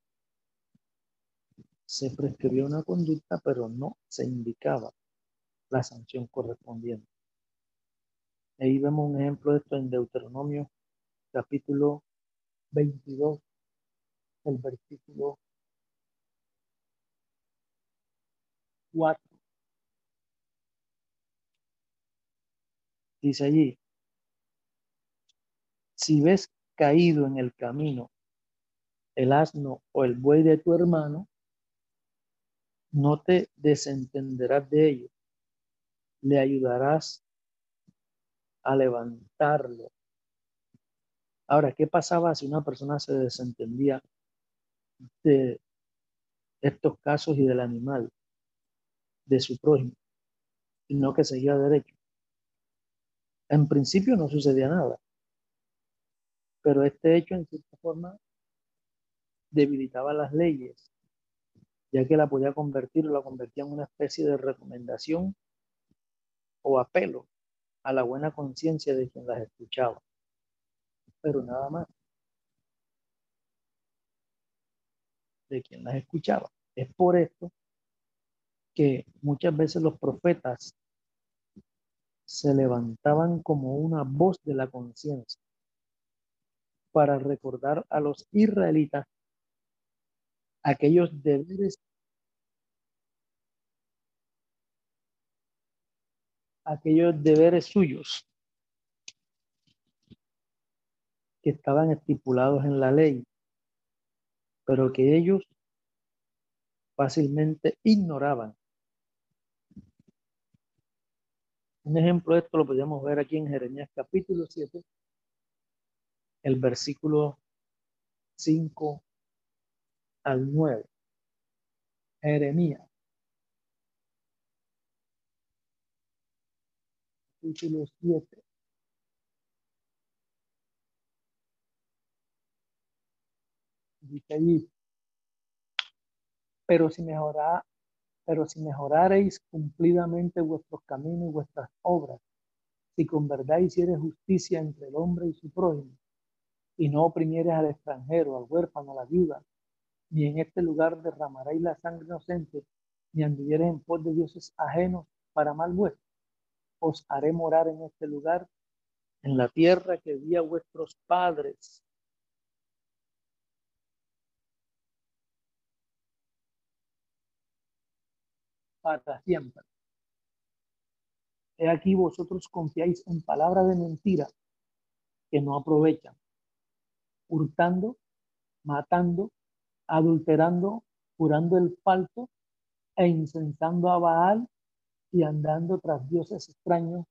se prescribió una conducta, pero no se indicaba la sanción correspondiente. Ahí vemos un ejemplo de esto en Deuteronomio capítulo 22, el versículo 4. Dice allí, si ves caído en el camino el asno o el buey de tu hermano, no te desentenderás de ello. Le ayudarás a levantarlo. Ahora, ¿qué pasaba si una persona se desentendía de estos casos y del animal, de su prójimo, sino que seguía derecho? En principio no sucedía nada, pero este hecho en cierta forma debilitaba las leyes, ya que la podía convertir o la convertía en una especie de recomendación o apelo a la buena conciencia de quien las escuchaba. Pero nada más. De quien las escuchaba. Es por esto que muchas veces los profetas se levantaban como una voz de la conciencia para recordar a los israelitas aquellos deberes aquellos deberes suyos que estaban estipulados en la ley, pero que ellos fácilmente ignoraban. Un ejemplo de esto lo podemos ver aquí en Jeremías capítulo 7, el versículo 5 al 9. Jeremías. Capítulo 7. Pero si mejorá, pero si mejorareis cumplidamente vuestros caminos y vuestras obras, si con verdad hicieres justicia entre el hombre y su prójimo, y no oprimieres al extranjero, al huérfano, a la viuda, ni en este lugar derramaréis la sangre inocente, ni anduvieres en pos de dioses ajenos para mal vuestro. Os haré morar en este lugar, en la tierra que di a vuestros padres. Para siempre. He aquí vosotros confiáis en palabras de mentira que no aprovechan, hurtando, matando, adulterando, jurando el falso e incensando a Baal y andando tras dioses extraños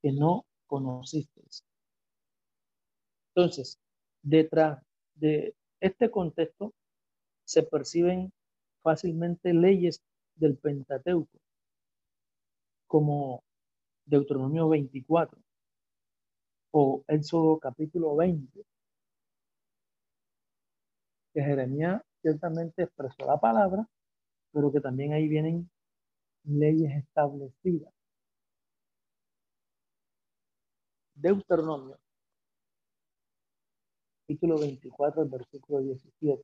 que no conocisteis. Entonces, detrás de este contexto se perciben fácilmente leyes del Pentateuco, como Deuteronomio 24 o Éxodo capítulo 20, que Jeremías ciertamente expresó la palabra, pero que también ahí vienen leyes establecidas. Deuteronomio, capítulo 24, versículo 17.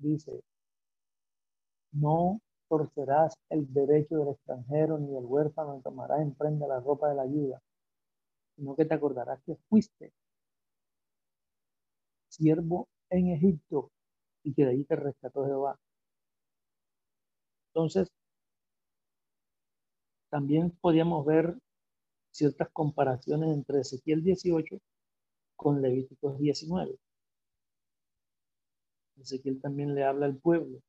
Dice, no torcerás el derecho del extranjero ni del huérfano, tomarás en prenda la ropa de la ayuda sino que te acordarás que fuiste siervo en Egipto y que de ahí te rescató Jehová. Entonces, también podíamos ver ciertas comparaciones entre Ezequiel 18 con Levíticos 19. Ezequiel también le habla al pueblo.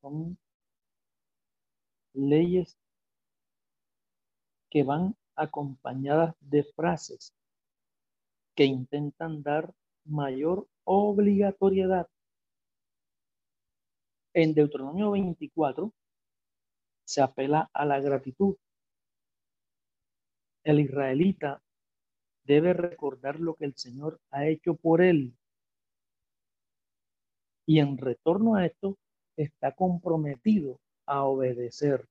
Son leyes que van acompañadas de frases que intentan dar mayor obligatoriedad. En Deuteronomio 24 se apela a la gratitud. El israelita debe recordar lo que el Señor ha hecho por él. Y en retorno a esto, está comprometido a obedecer.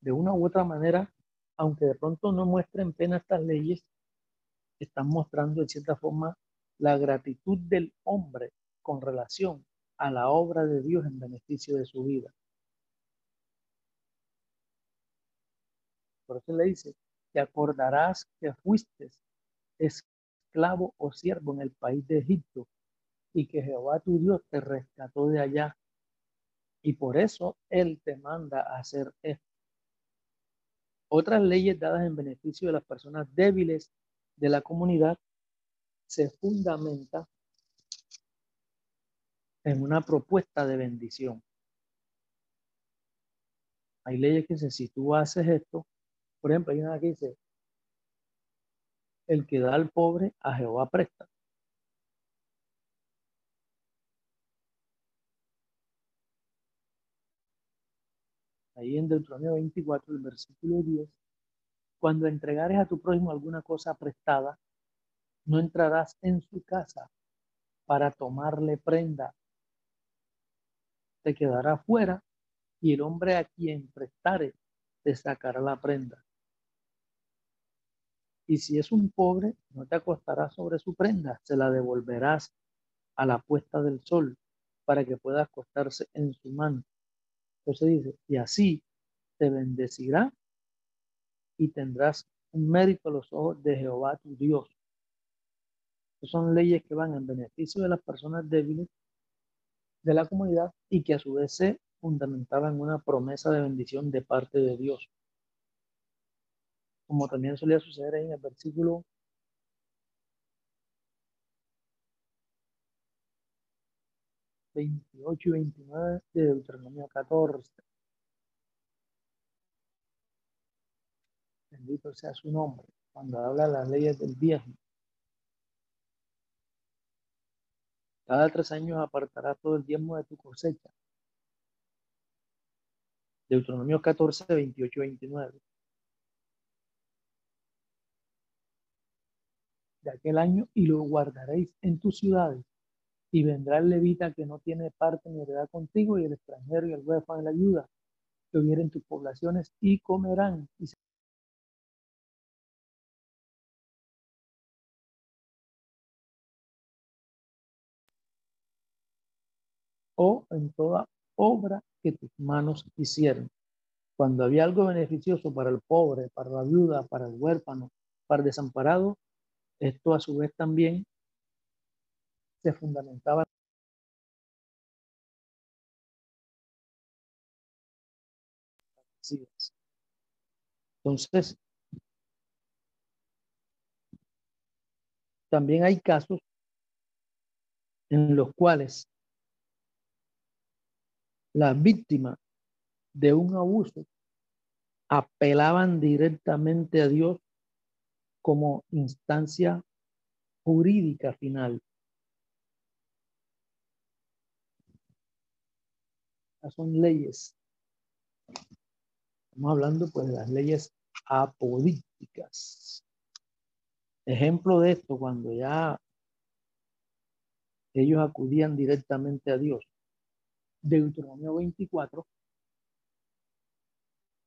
De una u otra manera, aunque de pronto no muestren pena estas leyes, están mostrando en cierta forma la gratitud del hombre con relación a la obra de Dios en beneficio de su vida. Por eso le dice, te acordarás que fuiste esclavo o siervo en el país de Egipto y que Jehová tu Dios te rescató de allá. Y por eso Él te manda a hacer esto. Otras leyes dadas en beneficio de las personas débiles de la comunidad se fundamenta en una propuesta de bendición. Hay leyes que dicen, si tú haces esto, por ejemplo, hay una que dice, el que da al pobre a Jehová presta. Ahí en Deuteronomio 24, el versículo 10, cuando entregares a tu prójimo alguna cosa prestada, no entrarás en su casa para tomarle prenda. Te quedará fuera y el hombre a quien prestare te sacará la prenda. Y si es un pobre, no te acostarás sobre su prenda, se la devolverás a la puesta del sol para que pueda acostarse en su mano. Entonces dice, y así te bendecirá y tendrás un mérito a los ojos de Jehová tu Dios. son leyes que van en beneficio de las personas débiles de la comunidad y que a su vez se fundamentaban en una promesa de bendición de parte de Dios. Como también solía suceder en el versículo 28 y 29 de Deuteronomio 14. Bendito sea su nombre. Cuando habla las leyes del viejo. Cada tres años apartará todo el diezmo de tu cosecha. Deuteronomio 14, 28, 29. Aquel año y lo guardaréis en tus ciudades y vendrá el levita que no tiene parte ni heredad contigo y el extranjero y el huérfano de la ayuda que hubieren tus poblaciones y comerán y o en toda obra que tus manos hicieron. Cuando había algo beneficioso para el pobre, para la viuda, para el huérfano, para el desamparado, esto a su vez también se fundamentaba Entonces, también hay casos en los cuales las víctimas de un abuso apelaban directamente a Dios como instancia jurídica final. son leyes. Estamos hablando pues de las leyes apodícticas. Ejemplo de esto, cuando ya ellos acudían directamente a Dios. Deuteronomio 24,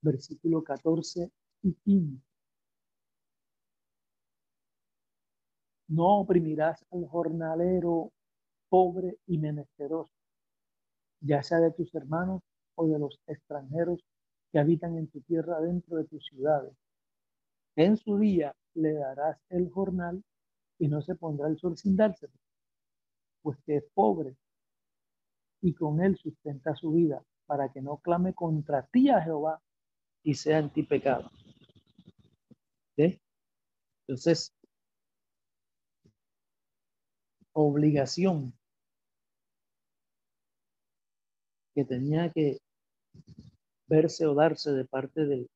versículo 14 y 15. No oprimirás al jornalero pobre y menesteroso ya sea de tus hermanos o de los extranjeros que habitan en tu tierra dentro de tus ciudades. En su día le darás el jornal y no se pondrá el sol sin dárselo, pues que es pobre y con él sustenta su vida, para que no clame contra ti a Jehová y sea en ti pecado. Entonces, obligación que tenía que verse o darse de parte de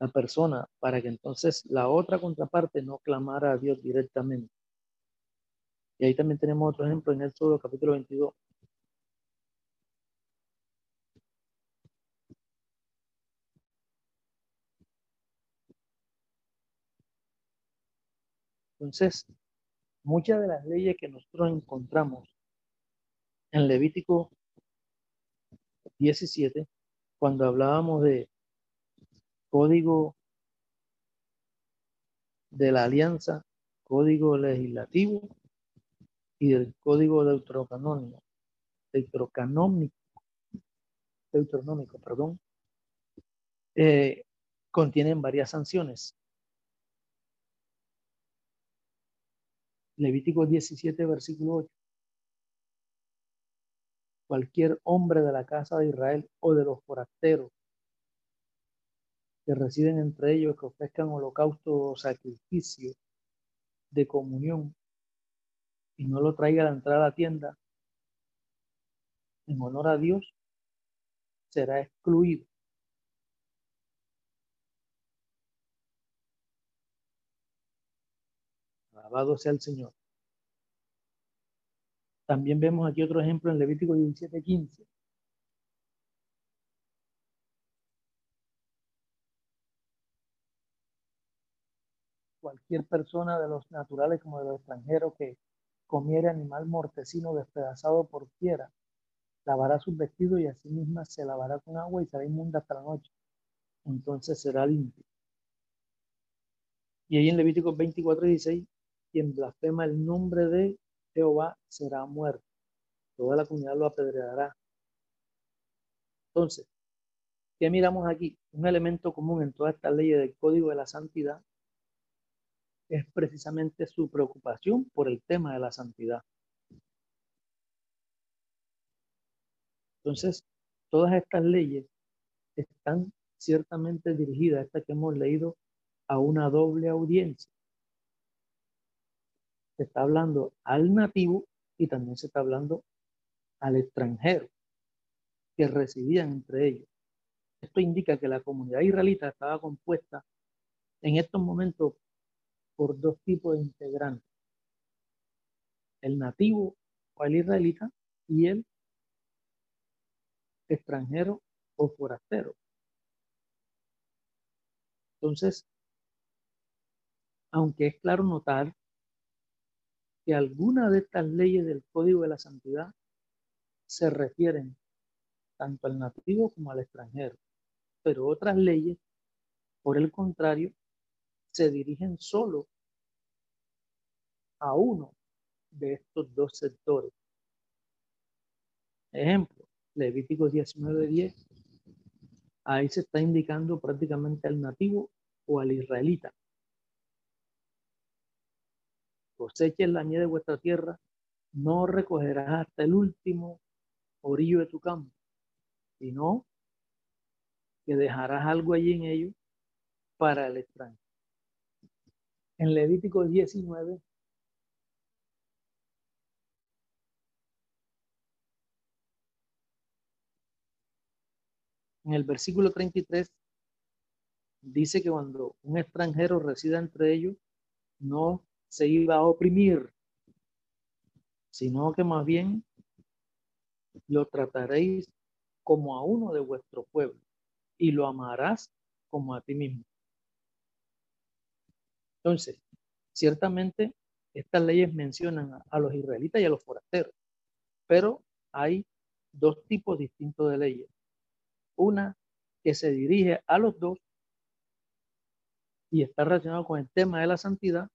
la persona para que entonces la otra contraparte no clamara a Dios directamente. Y ahí también tenemos otro ejemplo en el solo capítulo 22. Entonces, muchas de las leyes que nosotros encontramos en Levítico 17, cuando hablábamos de código de la alianza, código legislativo y del código deuterocanónico, deuterocanómico, deuteronómico, perdón, eh, contienen varias sanciones. Levítico 17, versículo 8. Cualquier hombre de la casa de Israel o de los forasteros que residen entre ellos que ofrezcan holocausto o sacrificio de comunión y no lo traiga a la entrada a la tienda en honor a Dios, será excluido. Alabado sea el Señor. También vemos aquí otro ejemplo en Levítico 17:15. Cualquier persona de los naturales como de los extranjeros que comiere animal mortecino despedazado por quiera, lavará sus vestidos y así misma se lavará con agua y será inmunda hasta la noche. Entonces será limpio. Y ahí en Levítico 24:16 quien blasfema el nombre de Jehová será muerto. Toda la comunidad lo apedreará. Entonces, ¿qué miramos aquí? Un elemento común en toda esta ley del Código de la Santidad es precisamente su preocupación por el tema de la santidad. Entonces, todas estas leyes están ciertamente dirigidas, esta que hemos leído, a una doble audiencia se está hablando al nativo y también se está hablando al extranjero que residían entre ellos. Esto indica que la comunidad israelita estaba compuesta en estos momentos por dos tipos de integrantes. El nativo o el israelita y el extranjero o forastero. Entonces, aunque es claro notar que algunas de estas leyes del Código de la Santidad se refieren tanto al nativo como al extranjero, pero otras leyes, por el contrario, se dirigen solo a uno de estos dos sectores. Ejemplo, Levítico 19:10. Ahí se está indicando prácticamente al nativo o al israelita coseches la nieve de vuestra tierra, no recogerás hasta el último orillo de tu campo, sino que dejarás algo allí en ello para el extraño. En Levítico 19, en el versículo 33, dice que cuando un extranjero resida entre ellos, no se iba a oprimir, sino que más bien lo trataréis como a uno de vuestro pueblo y lo amarás como a ti mismo. Entonces, ciertamente estas leyes mencionan a, los israelitas y a los forasteros, pero hay dos tipos distintos de leyes. Una que se dirige a los dos y está relacionado con el tema de la santidad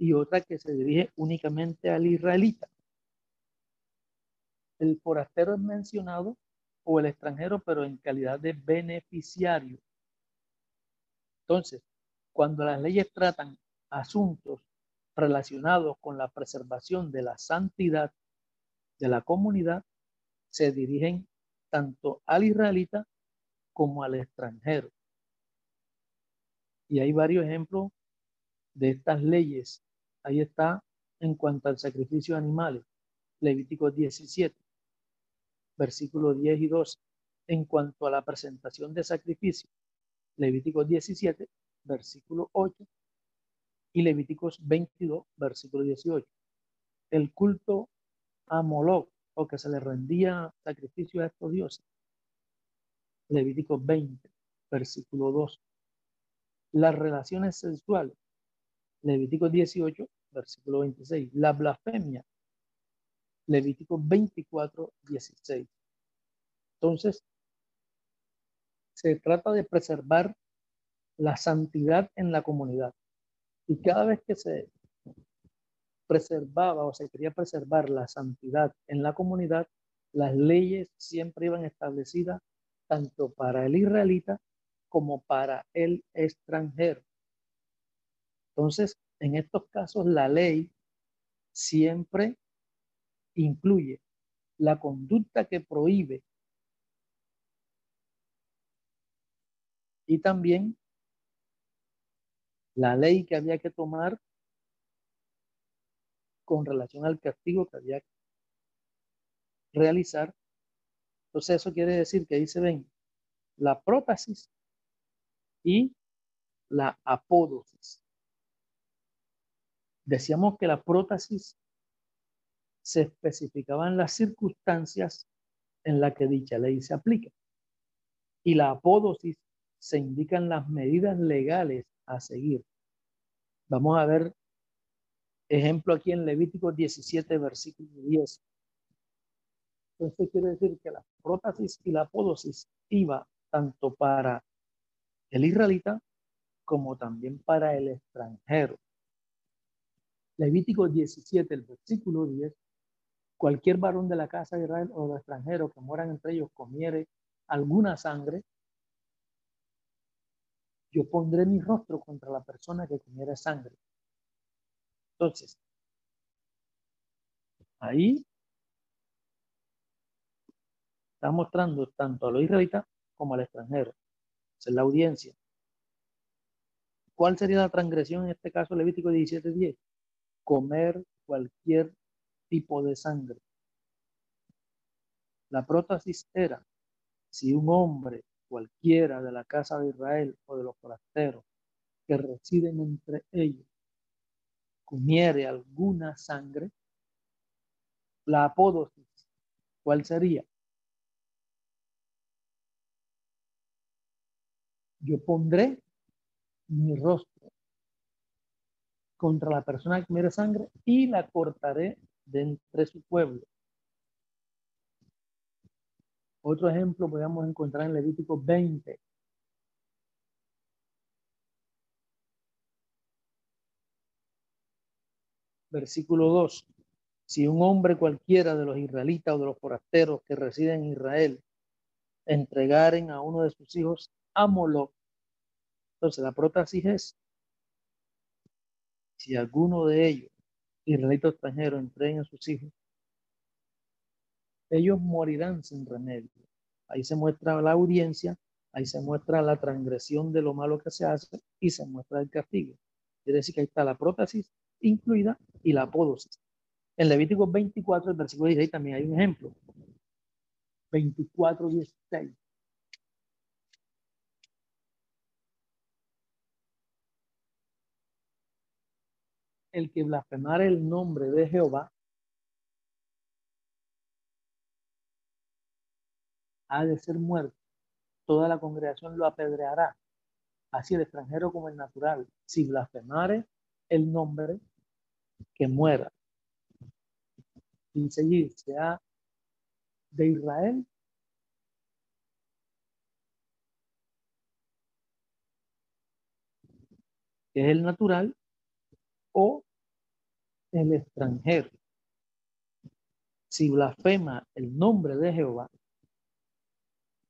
y otra que se dirige únicamente al israelita. El forastero es mencionado o el extranjero, pero en calidad de beneficiario. Entonces, cuando las leyes tratan asuntos relacionados con la preservación de la santidad de la comunidad, se dirigen tanto al israelita como al extranjero. Y hay varios ejemplos de estas leyes. Ahí está en cuanto al sacrificio de animales, Levítico 17, versículos 10 y 12. En cuanto a la presentación de sacrificio, Levítico 17, versículo 8 y Levíticos 22, versículo 18. El culto a Moloch, o que se le rendía sacrificio a estos dioses. Levíticos 20, versículo 2. Las relaciones sexuales. Levíticos 18, versículo 26. La blasfemia. Levíticos 24, 16. Entonces, se trata de preservar la santidad en la comunidad. Y cada vez que se preservaba o se quería preservar la santidad en la comunidad, las leyes siempre iban establecidas tanto para el israelita como para el extranjero. Entonces, en estos casos, la ley siempre incluye la conducta que prohíbe y también la ley que había que tomar con relación al castigo que había que realizar. Entonces eso quiere decir que se ven la prótesis y la apódosis. Decíamos que la prótesis se especificaban las circunstancias en las que dicha ley se aplica y la apódosis se indican las medidas legales a seguir. Vamos a ver ejemplo aquí en Levítico 17, versículo 10. Entonces quiere decir que la prótesis y la apódosis iba tanto para el israelita como también para el extranjero. Levítico 17, el versículo 10. Cualquier varón de la casa de Israel o de extranjero que moran entre ellos comiere alguna sangre, yo pondré mi rostro contra la persona que comiera sangre. Entonces, ahí está mostrando tanto a los israelitas como al extranjero. Esa es la audiencia. ¿Cuál sería la transgresión en este caso Levítico 17:10? Comer cualquier tipo de sangre. La prótesis era si un hombre cualquiera de la casa de Israel o de los forasteros que residen entre ellos comiere alguna sangre, la apódosis, ¿cuál sería? Yo pondré mi rostro contra la persona que comiere sangre y la cortaré de entre su pueblo otro ejemplo podemos encontrar en Levítico 20. Versículo 2. Si un hombre cualquiera de los israelitas o de los forasteros que residen en Israel entregaren a uno de sus hijos a Moloch, entonces la prótesis es, si alguno de ellos, israelita extranjero, entreguen a sus hijos ellos morirán sin remedio. Ahí se muestra la audiencia, ahí se muestra la transgresión de lo malo que se hace y se muestra el castigo. Es decir, que ahí está la prótesis incluida y la apódosis. En Levítico 24, el versículo 16, también hay un ejemplo. 24, 16. El que blasfemare el nombre de Jehová ha de ser muerto. Toda la congregación lo apedreará, así el extranjero como el natural. Si blasfemare el nombre, que muera. Y seguir, sea de Israel que es el natural, o el extranjero, si blasfema el nombre de Jehová,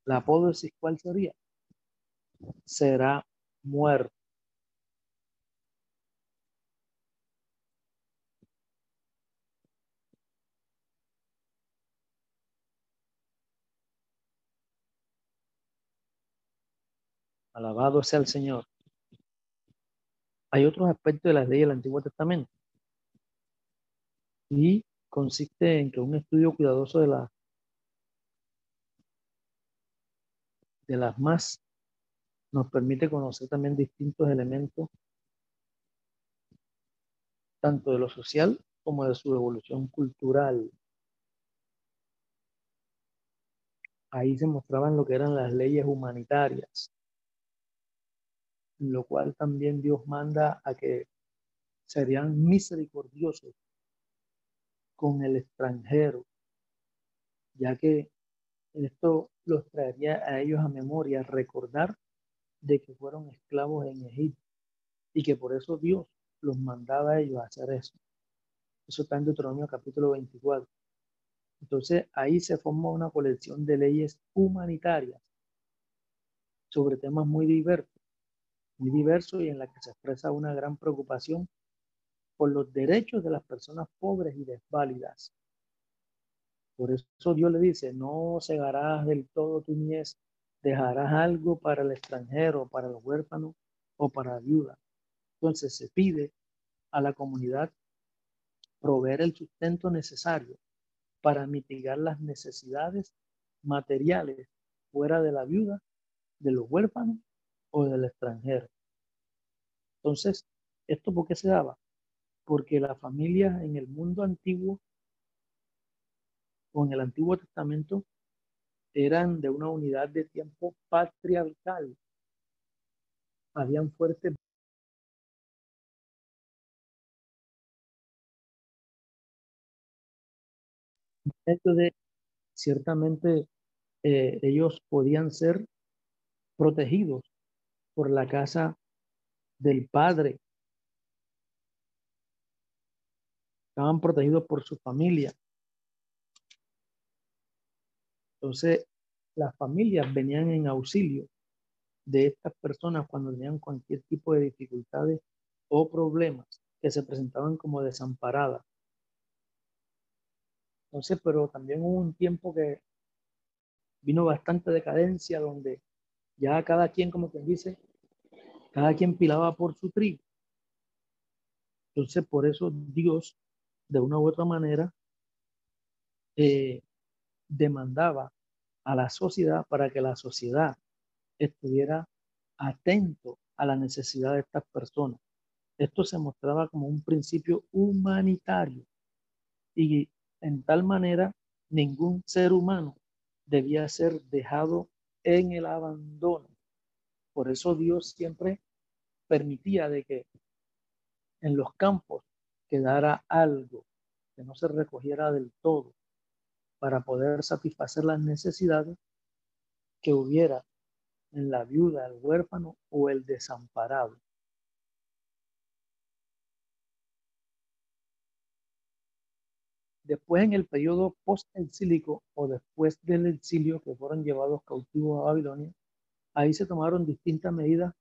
la apódosis cuál sería? Será muerto. Alabado sea el Señor. Hay otros aspectos de las leyes del Antiguo Testamento y consiste en que un estudio cuidadoso de, la, de las más nos permite conocer también distintos elementos, tanto de lo social como de su evolución cultural. Ahí se mostraban lo que eran las leyes humanitarias, lo cual también Dios manda a que serían misericordiosos con el extranjero, ya que esto los traería a ellos a memoria, recordar de que fueron esclavos en Egipto y que por eso Dios los mandaba a ellos a hacer eso. Eso está en Deuteronomio capítulo 24. Entonces ahí se forma una colección de leyes humanitarias sobre temas muy diversos, muy diversos y en la que se expresa una gran preocupación por los derechos de las personas pobres y desválidas. Por eso Dios le dice, no cegarás del todo tu niñez dejarás algo para el extranjero, para el huérfano o para la viuda. Entonces se pide a la comunidad proveer el sustento necesario para mitigar las necesidades materiales fuera de la viuda, de los huérfanos o del extranjero. Entonces, ¿esto por qué se daba? Porque la familia en el mundo antiguo o en el Antiguo Testamento eran de una unidad de tiempo patriarcal. Habían fuertes de ciertamente eh, ellos podían ser protegidos por la casa del padre. Estaban protegidos por su familia. Entonces, las familias venían en auxilio de estas personas cuando tenían cualquier tipo de dificultades o problemas que se presentaban como desamparadas. Entonces, pero también hubo un tiempo que vino bastante decadencia donde ya cada quien, como quien dice, cada quien pilaba por su trigo. Entonces, por eso Dios, de una u otra manera, eh, demandaba a la sociedad para que la sociedad estuviera atento a la necesidad de estas personas. Esto se mostraba como un principio humanitario y en tal manera ningún ser humano debía ser dejado en el abandono. Por eso Dios siempre permitía de que en los campos quedara algo, que no se recogiera del todo, para poder satisfacer las necesidades que hubiera en la viuda, el huérfano o el desamparado. Después, en el periodo post-exílico o después del exilio que fueron llevados cautivos a Babilonia, ahí se tomaron distintas medidas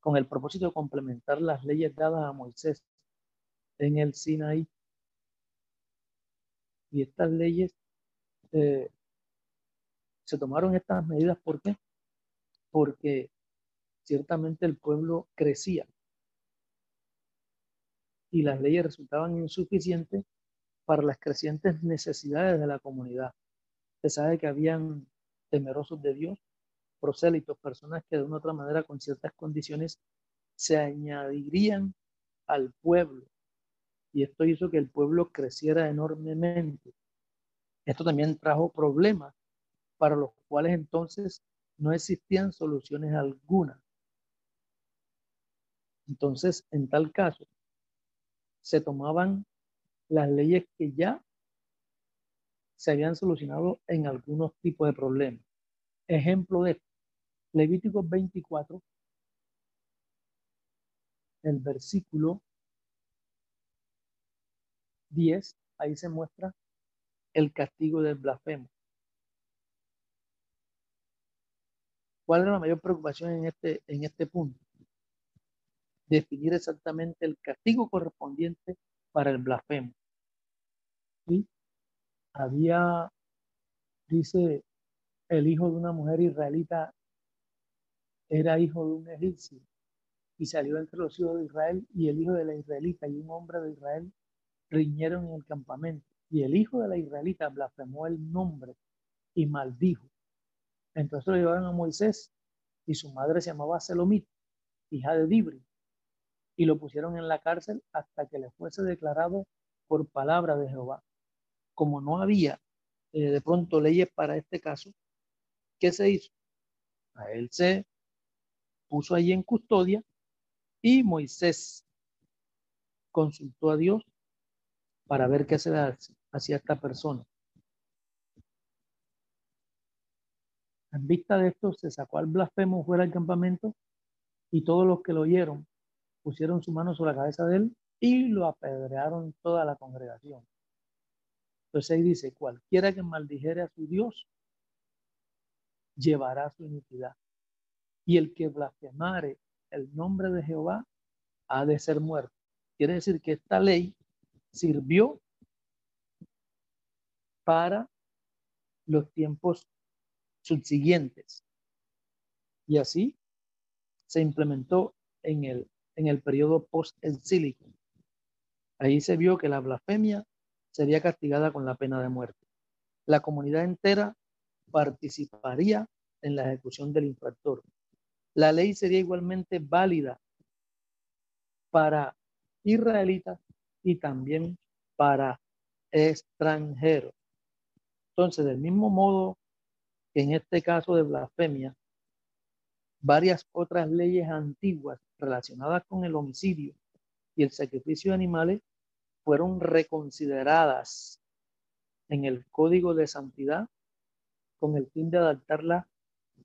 con el propósito de complementar las leyes dadas a Moisés en el Sinaí. Y estas leyes eh, se tomaron estas medidas, ¿por qué? Porque ciertamente el pueblo crecía y las leyes resultaban insuficientes para las crecientes necesidades de la comunidad. Se sabe que habían temerosos de Dios, prosélitos, personas que de una otra manera con ciertas condiciones se añadirían al pueblo. Y esto hizo que el pueblo creciera enormemente. Esto también trajo problemas para los cuales entonces no existían soluciones algunas. Entonces, en tal caso, se tomaban las leyes que ya se habían solucionado en algunos tipos de problemas. Ejemplo de Levítico 24, el versículo 10, ahí se muestra el castigo del blasfemo. ¿Cuál era la mayor preocupación en este, en este punto? Definir exactamente el castigo correspondiente para el blasfemo. ¿Sí? Había, dice el hijo de una mujer israelita, era hijo de un egipcio y salió entre los hijos de Israel y el hijo de la israelita y un hombre de Israel riñeron en el campamento y el hijo de la israelita blasfemó el nombre y maldijo. Entonces lo llevaron a Moisés y su madre se llamaba Selomit, hija de Dibri, y lo pusieron en la cárcel hasta que le fuese declarado por palabra de Jehová. Como no había eh, de pronto leyes para este caso, ¿qué se hizo? A él se puso allí en custodia y Moisés consultó a Dios para ver qué se hacía esta persona. En vista de esto, se sacó al blasfemo fuera del campamento y todos los que lo oyeron pusieron su mano sobre la cabeza de él y lo apedrearon toda la congregación. Entonces ahí dice, cualquiera que maldijere a su Dios, llevará su iniquidad. Y el que blasfemare el nombre de Jehová, ha de ser muerto. Quiere decir que esta ley sirvió para los tiempos subsiguientes. Y así se implementó en el, en el periodo post-exílico. Ahí se vio que la blasfemia sería castigada con la pena de muerte. La comunidad entera participaría en la ejecución del infractor. La ley sería igualmente válida para israelitas y también para extranjeros. Entonces, del mismo modo que en este caso de blasfemia, varias otras leyes antiguas relacionadas con el homicidio y el sacrificio de animales fueron reconsideradas en el Código de Santidad con el fin de adaptarla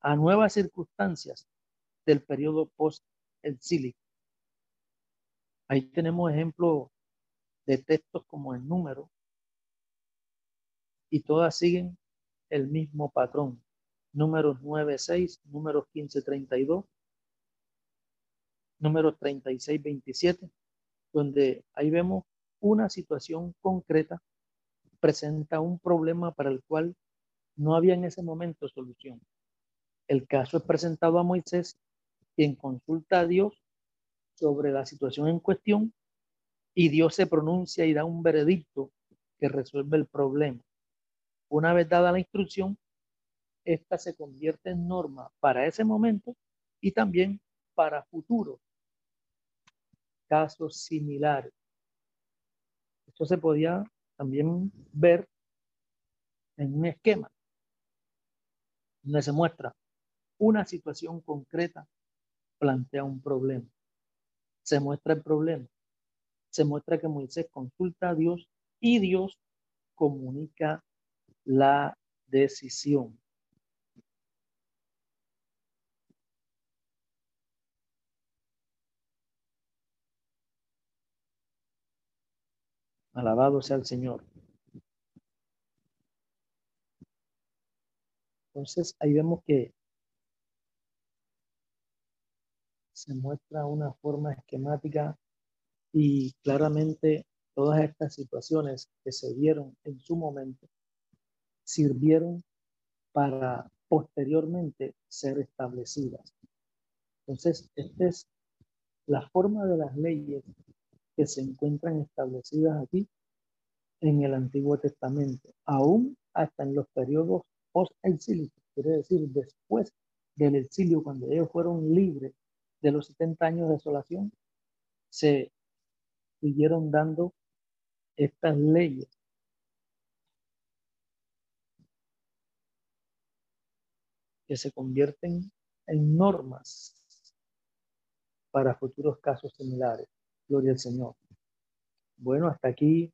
a nuevas circunstancias del periodo post-exílico. Ahí tenemos ejemplos de textos como el número y todas siguen el mismo patrón. Números 9.6, números 15.32, números 36.27, donde ahí vemos una situación concreta presenta un problema para el cual no había en ese momento solución. El caso es presentado a Moisés, quien consulta a Dios sobre la situación en cuestión y Dios se pronuncia y da un veredicto que resuelve el problema. Una vez dada la instrucción, esta se convierte en norma para ese momento y también para futuros casos similares. Esto se podía también ver en un esquema donde se muestra una situación concreta plantea un problema. Se muestra el problema. Se muestra que Moisés consulta a Dios y Dios comunica la decisión. Alabado sea el Señor. Entonces ahí vemos que se muestra una forma esquemática y claramente todas estas situaciones que se dieron en su momento sirvieron para posteriormente ser establecidas. Entonces, esta es la forma de las leyes que se encuentran establecidas aquí en el Antiguo Testamento, aún hasta en los periodos post-exílicos, quiere decir después del exilio, cuando ellos fueron libres de los 70 años de desolación, se siguieron dando estas leyes. que se convierten en normas para futuros casos similares. Gloria al Señor. Bueno, hasta aquí